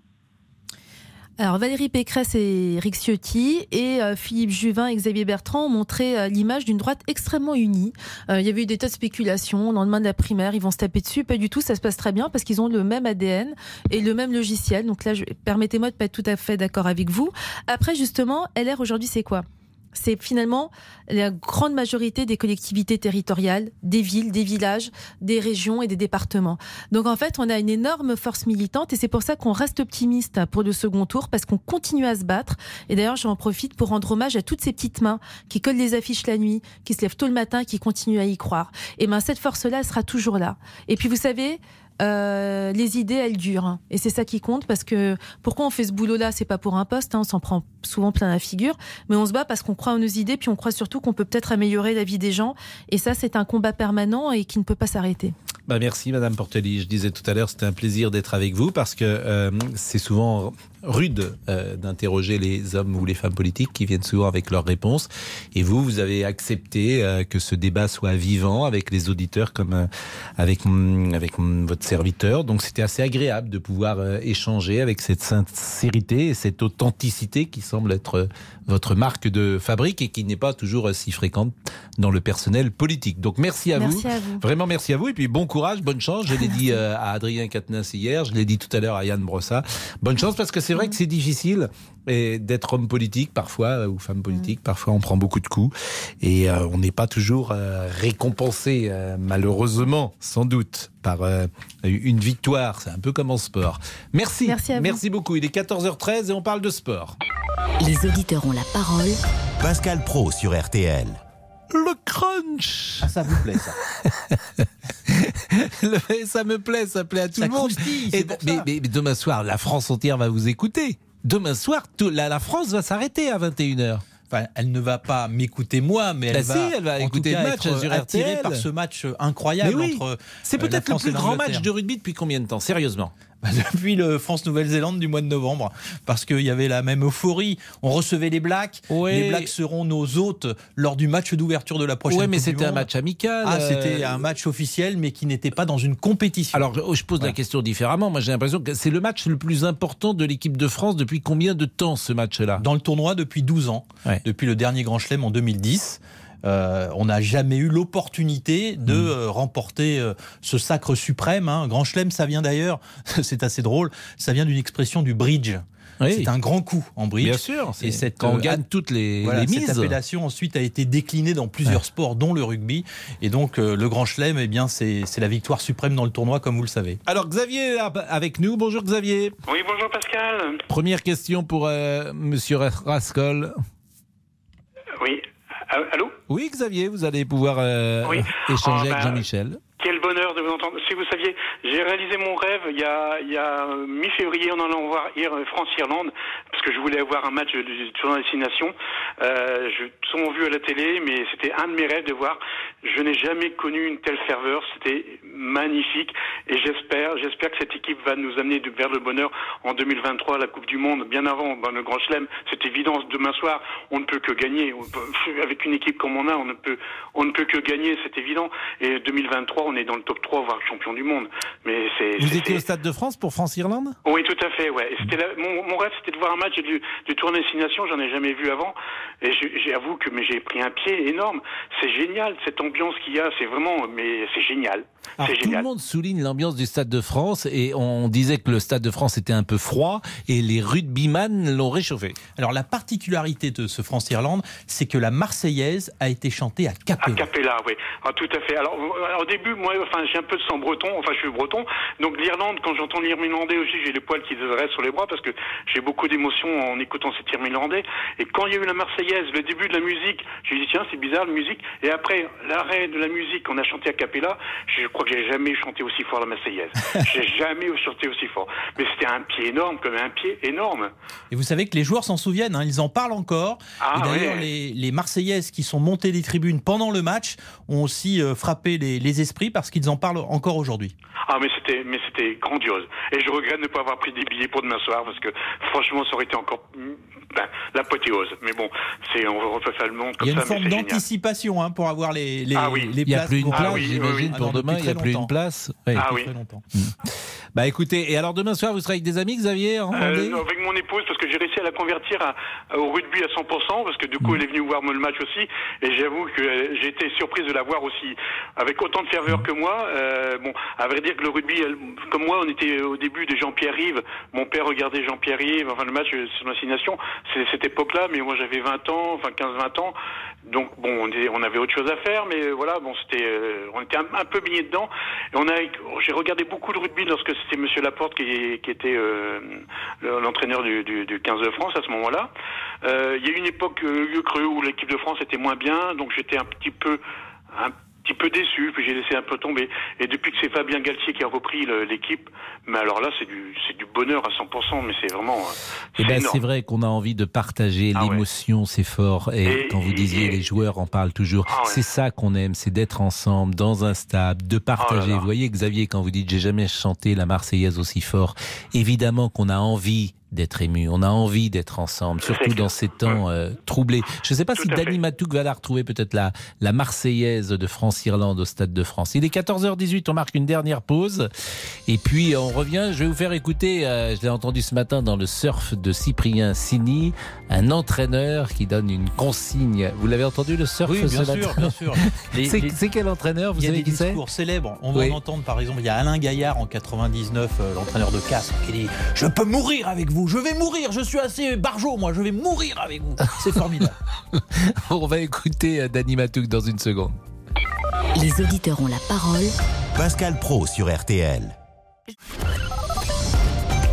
Alors Valérie Pécresse et Eric Ciotti et euh, Philippe Juvin et Xavier Bertrand ont montré euh, l'image d'une droite extrêmement unie. Euh, il y avait eu des tas de spéculations. Au lendemain de la primaire, ils vont se taper dessus. Pas du tout, ça se passe très bien parce qu'ils ont le même ADN et le même logiciel. Donc là, permettez-moi de pas être tout à fait d'accord avec vous. Après, justement, LR aujourd'hui, c'est quoi? C'est finalement la grande majorité des collectivités territoriales, des villes, des villages, des régions et des départements. Donc en fait, on a une énorme force militante et c'est pour ça qu'on reste optimiste pour le second tour parce qu'on continue à se battre. Et d'ailleurs, j'en profite pour rendre hommage à toutes ces petites mains qui collent les affiches la nuit, qui se lèvent tôt le matin, qui continuent à y croire. Et ben cette force-là, elle sera toujours là. Et puis vous savez, euh, les idées, elles durent. Et c'est ça qui compte parce que pourquoi on fait ce boulot-là? C'est pas pour un poste, hein, on s'en prend souvent plein la figure, mais on se bat parce qu'on croit en nos idées, puis on croit surtout qu'on peut peut-être améliorer la vie des gens. Et ça, c'est un combat permanent et qui ne peut pas s'arrêter. Bah merci Madame Porteli. Je disais tout à l'heure, c'était un plaisir d'être avec vous parce que euh, c'est souvent rude euh, d'interroger les hommes ou les femmes politiques qui viennent souvent avec leurs réponses. Et vous, vous avez accepté euh, que ce débat soit vivant avec les auditeurs comme euh, avec mm, avec mm, votre serviteur. Donc c'était assez agréable de pouvoir euh, échanger avec cette sincérité et cette authenticité qui semble être euh, votre marque de fabrique et qui n'est pas toujours euh, si fréquente dans le personnel politique. Donc merci à Merci vous. à vous. Vraiment merci à vous et puis bon courage, bonne chance. Je l'ai dit à Adrien Quatennens hier, je l'ai dit tout à l'heure à Yann Brossa. Bonne chance parce que c'est vrai que c'est difficile et d'être homme politique parfois euh, ou femme politique. Parfois on prend beaucoup de coups et euh, on n'est pas toujours euh, récompensé euh, malheureusement sans doute par euh, une victoire. C'est un peu comme en sport. Merci. Merci à vous. Merci beaucoup. Il est 14h13 et on parle de sport. Les auditeurs ont la parole. Pascal Pro sur RTL. Le crunch Ah, ça vous plaît, ça Le- ça me plaît, ça plaît à tout Ça le monde. Et pour mais, ça. mais- mais demain soir, la France entière va vous écouter. Demain soir, tout- la, la France va s'arrêter à 21h. Enfin, elle ne va pas m'écouter moi, mais elle, Bah va, si, elle va en tout écouter cas le match être attirée par ce match incroyable oui. entre. C'est euh, peut-être le plus grand match de rugby depuis combien de temps? Sérieusement Depuis le France-Nouvelle-Zélande du mois de novembre, parce qu'il y avait la même euphorie. On recevait les Blacks. Ouais. Les Blacks seront nos hôtes lors du match d'ouverture de la prochaine Ouais, mais c'était un match amical. Ah, euh, c'était un match officiel, mais qui n'était pas dans une compétition. Alors, je je pose la question différemment. Moi, j'ai l'impression que c'est le match le plus important de l'équipe de France depuis combien de temps ce match-là? Dans le tournoi depuis 12 ans, Ouais. depuis le dernier Grand Chelem en 2010. Euh, on n'a jamais eu l'opportunité de Hmm. euh, remporter euh, ce sacre suprême. Hein. Grand Chelem, ça vient d'ailleurs, c'est assez drôle, ça vient d'une expression du bridge. Oui. C'est un grand coup en bridge. Bien sûr. Et Et cette, quand on euh, gagne toutes les, Voilà, les cette mises. appellation ensuite a été déclinée dans plusieurs sports, dont le rugby. Et donc euh, le Grand Chelem, eh bien, c'est c'est la victoire suprême dans le tournoi, comme vous le savez. Alors, Xavier est là avec nous. Bonjour, Xavier. Oui, bonjour Pascal. Première question pour euh, Monsieur Rascol. Oui. Allô? Oui, Xavier, vous allez pouvoir euh, Oui. échanger Ah, avec bah, Jean-Michel. Quel bonheur de vous entendre. Si vous saviez, j'ai réalisé mon rêve il y a, il y a euh, mi-février en allant voir euh, France-Irlande, parce que je voulais avoir un match du tournoi Destination. Euh, je souvent vu à la télé, mais c'était un de mes rêves de voir. Je n'ai jamais connu une telle ferveur. C'était magnifique. Et j'espère, j'espère que cette équipe va nous amener vers le bonheur en 2023 à la Coupe du Monde. Bien avant, ben, le Grand Chelem, c'est évident. Demain soir, on ne peut que gagner. Avec une équipe comme on a, on ne peut, on ne peut que gagner. C'est évident. Et 2023, on est dans le top 3, voire champion du monde. Mais c'est. Vous étiez au Stade de France pour France-Irlande? Oui, tout à fait, ouais. Et C'était la- mon, mon rêve, c'était de voir un match du, du tournoi destination. J'en ai jamais vu avant. Et j'avoue que mais j'ai pris un pied énorme. C'est génial cette ambiance qu'il y a. C'est vraiment, mais c'est génial. Alors, tout génial. le monde souligne l'ambiance du Stade de France et on disait que le Stade de France était un peu froid et les rugbyman l'ont réchauffé. Alors la particularité de ce France-Irlande, c'est que la Marseillaise a été chantée à À Capella. Capella, oui. Ah, tout à fait. Alors, au début, moi, enfin, j'ai un peu de sang breton. Enfin, je suis breton. Donc, l'Irlande, quand j'entends l'irlandais aussi, j'ai les poils qui se dressent sur les bras parce que j'ai beaucoup d'émotions en écoutant cet irlandais. Et quand il y a eu la Marseillaise, le début de la musique, j'ai dit, tiens, c'est bizarre, la musique. Et après, l'arrêt de la musique, on a chanté à Capella. Je crois que j'ai jamais chanté aussi fort la Marseillaise. j'ai jamais chanté aussi fort. Mais c'était un pied énorme, comme un pied énorme. Et vous savez que les joueurs s'en souviennent, hein, ils en parlent encore. Ah, et d'ailleurs, ouais. les, les Marseillaises qui sont montées des tribunes pendant le match ont aussi euh, frappé les, les esprits parce qu'ils en parlent encore aujourd'hui. Ah mais c'était mais c'était grandiose et je regrette de ne pas avoir pris des billets pour demain soir parce que franchement ça aurait été encore ben, l'apothéose mais bon c'est on refait ça le monde Il comme y a une ça forme d'anticipation hein, pour avoir les, les, Ah oui. les Il n'y a places plus une place, Ah oui, j'imagine, Ah pour non, demain, il n'y a plus une place. Oui. Ah oui. très longtemps. Bah écoutez, et alors demain soir, vous serez avec des amis, Xavier, en Euh, non, avec mon épouse parce que j'ai réussi à la convertir à- au rugby à 100% parce que du coup elle est venue voir le match aussi et j'avoue que euh, j'ai été surprise de la voir aussi avec autant de ferveur que moi. Euh, bon, à vrai dire que le rugby, elle- comme moi, on était au début de Jean-Pierre Rive. Mon père regardait Jean-Pierre Rive, enfin le match euh, sur l'assignation. C'est cette époque-là, mais moi j'avais 20 ans, enfin 15-20 ans. Donc bon, on, avait autre chose à faire, mais euh, voilà, bon, c'était, euh, on était un, peu baigné dedans. Et on a, j'ai regardé beaucoup de rugby lorsque c'était Monsieur Laporte qui, qui était euh, le- l'entraîneur du, du, du 15 de France à ce moment-là. Euh, Il y a eu une époque euh, lieu creux où l'équipe de France était moins bien, donc j'étais un petit peu, un petit peu déçu, puis j'ai laissé un peu tomber. Et depuis que c'est Fabien Galtier qui a repris l'équipe, mais alors là, c'est du, c'est du bonheur à 100%, mais c'est vraiment, euh, Eh ben, énorme. c'est vrai qu'on a envie de partager Ah ouais. l'émotion, c'est fort. Et, Et- quand vous disiez, et- les joueurs en parlent toujours. Ah ouais. C'est ça qu'on aime, c'est d'être ensemble dans un stade, de partager. Oh là là. Vous voyez, Xavier, quand vous dites j'ai jamais chanté la Marseillaise aussi fort, évidemment qu'on a envie d'être ému, on a envie d'être ensemble, surtout dans ces temps euh, troublés. Je ne sais pas si Dani Matouk va la retrouver peut-être la, la Marseillaise de France-Irlande au Stade de France. Il est 14h18, on marque une dernière pause et puis on revient. Je vais vous faire écouter, euh, je l'ai entendu ce matin dans le surf de Cyprien Sini, un entraîneur qui donne une consigne. Vous l'avez entendu le surf Oui, bien ce sûr, matin bien sûr. C'est quel entraîneur Vous Il y a savez des qui c'est discours célèbres. On va Oui. en entendre par exemple. Il y a Alain Gaillard en 99, euh, l'entraîneur de Castres, qui dit Je peux mourir avec vous, je vais mourir, je suis assez barjot, moi, je vais mourir avec vous. C'est formidable. On va écouter euh, Dani Matouk dans une seconde. Les auditeurs ont la parole. Pascal Pro sur RTL.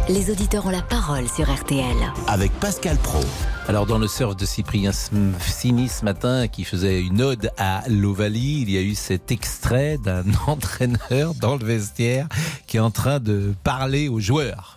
Les auditeurs ont la parole sur RTL. Avec Pascal Pro. Alors dans le surf de Cyprien Sini ce matin qui faisait une ode à l'Ovalie, il y a eu cet extrait d'un entraîneur dans le vestiaire qui est en train de parler aux joueurs.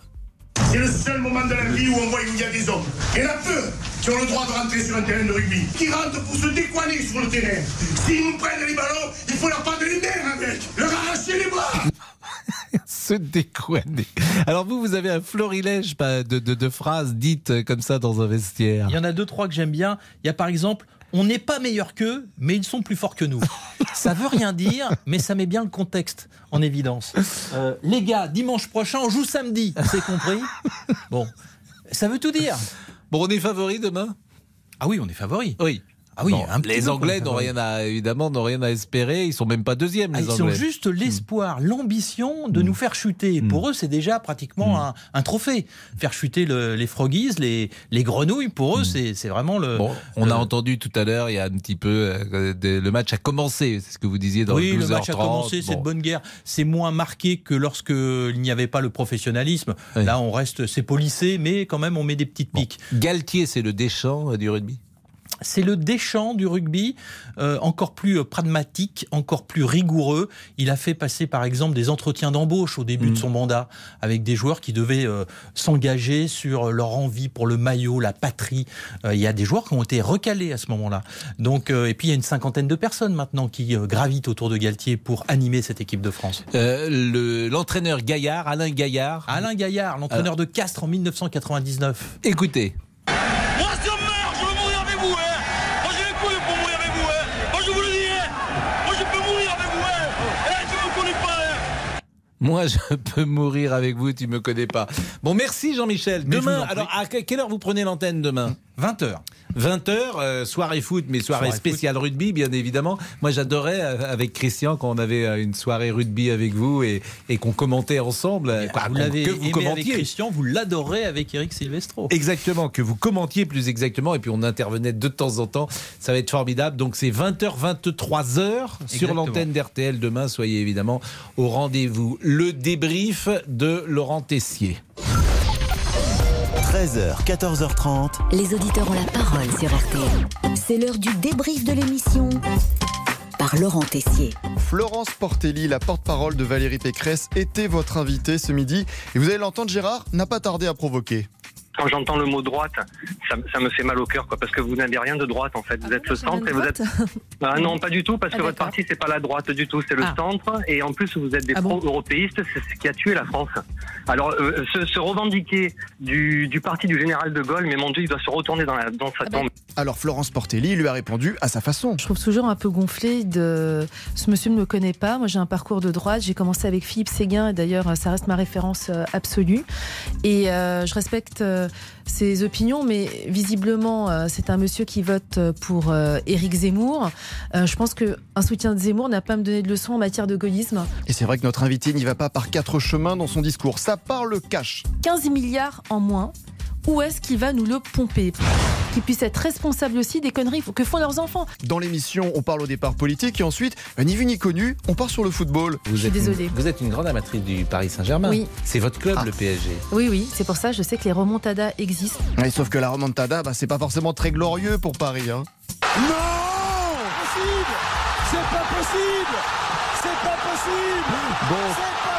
C'est le seul moment de la vie où on voit qu'il y a des hommes. Il y en a peu qui ont le droit de rentrer sur un terrain de rugby. Qui rentrent pour se décoiner sur le terrain. S'ils nous prennent les ballons, il faut leur prendre les nerfs avec. Leur arracher les bras. Se décoiner. Alors vous, vous avez un florilège de, de- de phrases dites comme ça dans un vestiaire. Il y en a deux, trois que j'aime bien. Il y a par exemple On n'est pas meilleur qu'eux, mais ils sont plus forts que nous. ça veut rien dire, mais ça met bien le contexte en évidence. Euh, les gars, dimanche prochain, on joue samedi. C'est compris? Bon, ça veut tout dire. Bon, on est favori demain? Ah oui, on est favori. Oui. Ah oui, un les Anglais n'ont favori. rien à, évidemment, n'ont rien à espérer. Ils sont même pas deuxièmes, Ah, les ils ont juste l'espoir, l'ambition de nous faire chuter. Pour eux, c'est déjà pratiquement un, un trophée. Faire chuter le- les froggies, les, les grenouilles, pour eux, c'est vraiment le. Bon, on le- a entendu tout à l'heure, il y a un petit peu, euh, de- le match a commencé, c'est ce que vous disiez dans oui, le le 12h30. match a commencé, c'est de Bon. bonne guerre. C'est moins marqué que lorsqu'il n'y avait pas le professionnalisme. Là, on reste, c'est policé, mais quand même, on met des petites piques. Galtier, c'est le Deschamps euh, du rugby? C'est le Deschamps du rugby, euh, encore plus euh, pragmatique, encore plus rigoureux. Il a fait passer, par exemple, des entretiens d'embauche au début de son mandat avec des joueurs qui devaient euh, s'engager sur leur envie pour le maillot, la patrie. Euh, il y a des joueurs qui ont été recalés à ce moment-là. Donc, euh, et puis il y a une cinquantaine de personnes maintenant qui euh, gravitent autour de Galtier pour animer cette équipe de France. Euh, le- L'entraîneur Gaillard, Alain Gaillard. Alain Gaillard, l'entraîneur de Castres en 1999. Écoutez. Moi, si on meurt, je veux mourir avec vous. Hein. Moi, j'ai les couilles pour mourir avec vous. Hein. Moi, je vous le dis. Hein. Moi, je peux mourir avec vous. Hein. Eh, tu me connais pas. Hein. Moi, je peux mourir avec vous, tu me connais pas. Bon, merci Jean-Michel. Demain, alors à que- quelle heure vous prenez l'antenne demain? 20h. 20h, soirée foot, mais soirée, Soirée spéciale rugby, bien évidemment. Moi, j'adorais euh, avec Christian quand on avait euh, une soirée rugby avec vous et, et qu'on commentait ensemble. euh, quoi, Vous l'avez que vous aimé avec commentiez. Christian, vous l'adorez avec Eric Silvestro. Exactement, que vous commentiez plus exactement, et puis on intervenait de temps en temps. Ça va être formidable. Donc c'est 20h, 23h sur l'antenne d'RTL demain. Soyez évidemment au rendez-vous. Le débrief de Laurent Tessier. 13h, 14h30. Les auditeurs ont la parole sur RTL. C'est l'heure du débrief de l'émission par Laurent Tessier. Florence Portelli, la porte-parole de Valérie Pécresse, était votre invitée ce midi. Et vous allez l'entendre, Gérard n'a pas tardé à provoquer. Quand j'entends le mot droite, ça, ça me fait mal au cœur, quoi, parce que vous n'avez rien de droite en fait. Vous êtes le centre et vous êtes. Ah non, pas du tout, parce Ah, que votre parti c'est pas la droite du tout, c'est le Ah. centre, et en plus vous êtes des Ah bon pro-européistes, c'est ce qui a tué la France. Alors euh, se, se revendiquer du, du parti du général de Gaulle, mais mon Dieu, il doit se retourner dans, la, dans sa Ah ben, tombe. Alors Florence Portelli lui a répondu à sa façon. Je trouve toujours un peu gonflé de ce monsieur ne me connaît pas. Moi, j'ai un parcours de droite. J'ai commencé avec Philippe Séguin et d'ailleurs, ça reste ma référence euh, absolue. Et euh, je respecte euh, ses opinions, mais visiblement, euh, c'est un monsieur qui vote pour euh, Éric Zemmour. Euh, je pense que un soutien de Zemmour n'a pas à me donner de leçons en matière de gaullisme. Et c'est vrai que notre invité n'y va pas par quatre chemins dans son discours. Ça parle cash. 15 milliards en moins où est-ce qu'il va nous le pomper Qu'il puisse être responsable aussi des conneries que font leurs enfants. Dans l'émission, on parle au départ politique et ensuite, bah, ni vu ni connu, on part sur le football. Vous suis êtes une- désolée. vous êtes une grande amatrice du Paris Saint-Germain. Oui. C'est votre club, le PSG. Oui, oui, c'est pour ça, je sais que les remontadas existent. Ouais, sauf que la remontada, bah, c'est pas forcément très glorieux pour Paris. Hein. C'est pas possible C'est pas possible Bon,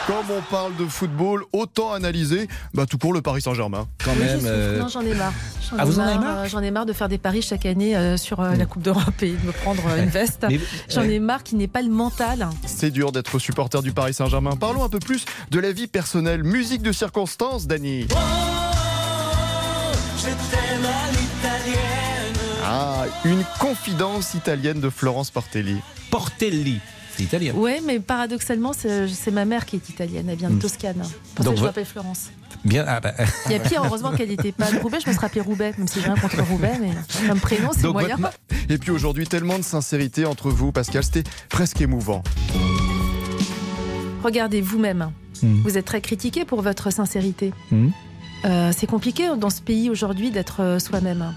comme on parle de football, autant analyser bah, tout pour le Paris Saint-Germain. Quand Oui, même. euh, Non, j'en ai marre. J'en Ah, ai vous en avez marre, marre euh, J'en ai marre de faire des paris chaque année euh, sur euh, la Coupe d'Europe et de me prendre euh, une veste. Mais- J'en ouais. ai marre qu'il n'ait pas le mental. C'est dur d'être supporter du Paris Saint-Germain. Parlons un peu plus de la vie personnelle. Musique de circonstance, Dany. Je t'aime à l'italienne Ah, une confidence italienne de Florence Portelli. Portelli, c'est italien. Ouais, mais paradoxalement, c'est ma mère qui est italienne. Elle vient de Mm. Toscane. Pour ça Donc que je m'appelle Florence. Bien. ah bah, Il y a pire, heureusement qu'elle n'était pas de Roubaix. Je me serais appelée Roubaix, même si j'ai rien contre Roubaix, mais comme prénom, c'est moyen. votre Et puis aujourd'hui, tellement de sincérité entre vous, Pascal, c'était presque émouvant. Regardez vous-même. Mm. Vous êtes très critiqué pour votre sincérité. Mm. Euh, c'est compliqué dans ce pays aujourd'hui d'être euh, soi-même.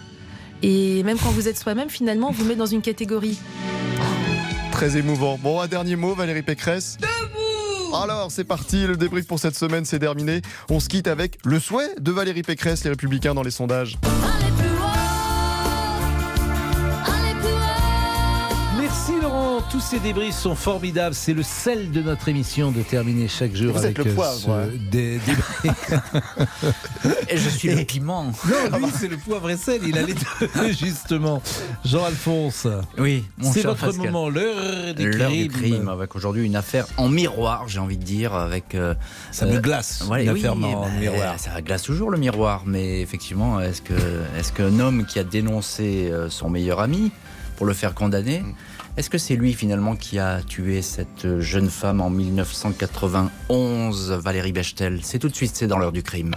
Et même quand vous êtes soi-même, finalement, on vous met dans une catégorie. Très émouvant. Bon, un dernier mot, Valérie Pécresse alors, c'est parti, le débrief pour cette semaine, c'est terminé. On se quitte avec le souhait de Valérie Pécresse, les Républicains dans les sondages. Tous ces débriefs sont formidables. C'est le sel de notre émission de terminer chaque jour Vous êtes avec le euh, poivre, ce hein. dé- débrief. Et je suis le piment. Non, lui, c'est le poivre et sel. Il a les deux, justement. Jean-Alphonse. Oui, mon C'est votre Pascal. moment, l'heure du L'heure du crime. crime, avec aujourd'hui une affaire en miroir, j'ai envie de dire, avec. euh, Ça me glace, ouais, une oui, affaire en bah, miroir. Ça glace toujours le miroir, mais effectivement, est-ce que est-ce qu'un homme qui a dénoncé euh, son meilleur ami pour le faire condamner, Mm. Est-ce que c'est lui finalement qui a tué cette jeune femme en 1991, Valérie Bechtel? C'est tout de suite, c'est dans l'heure du crime.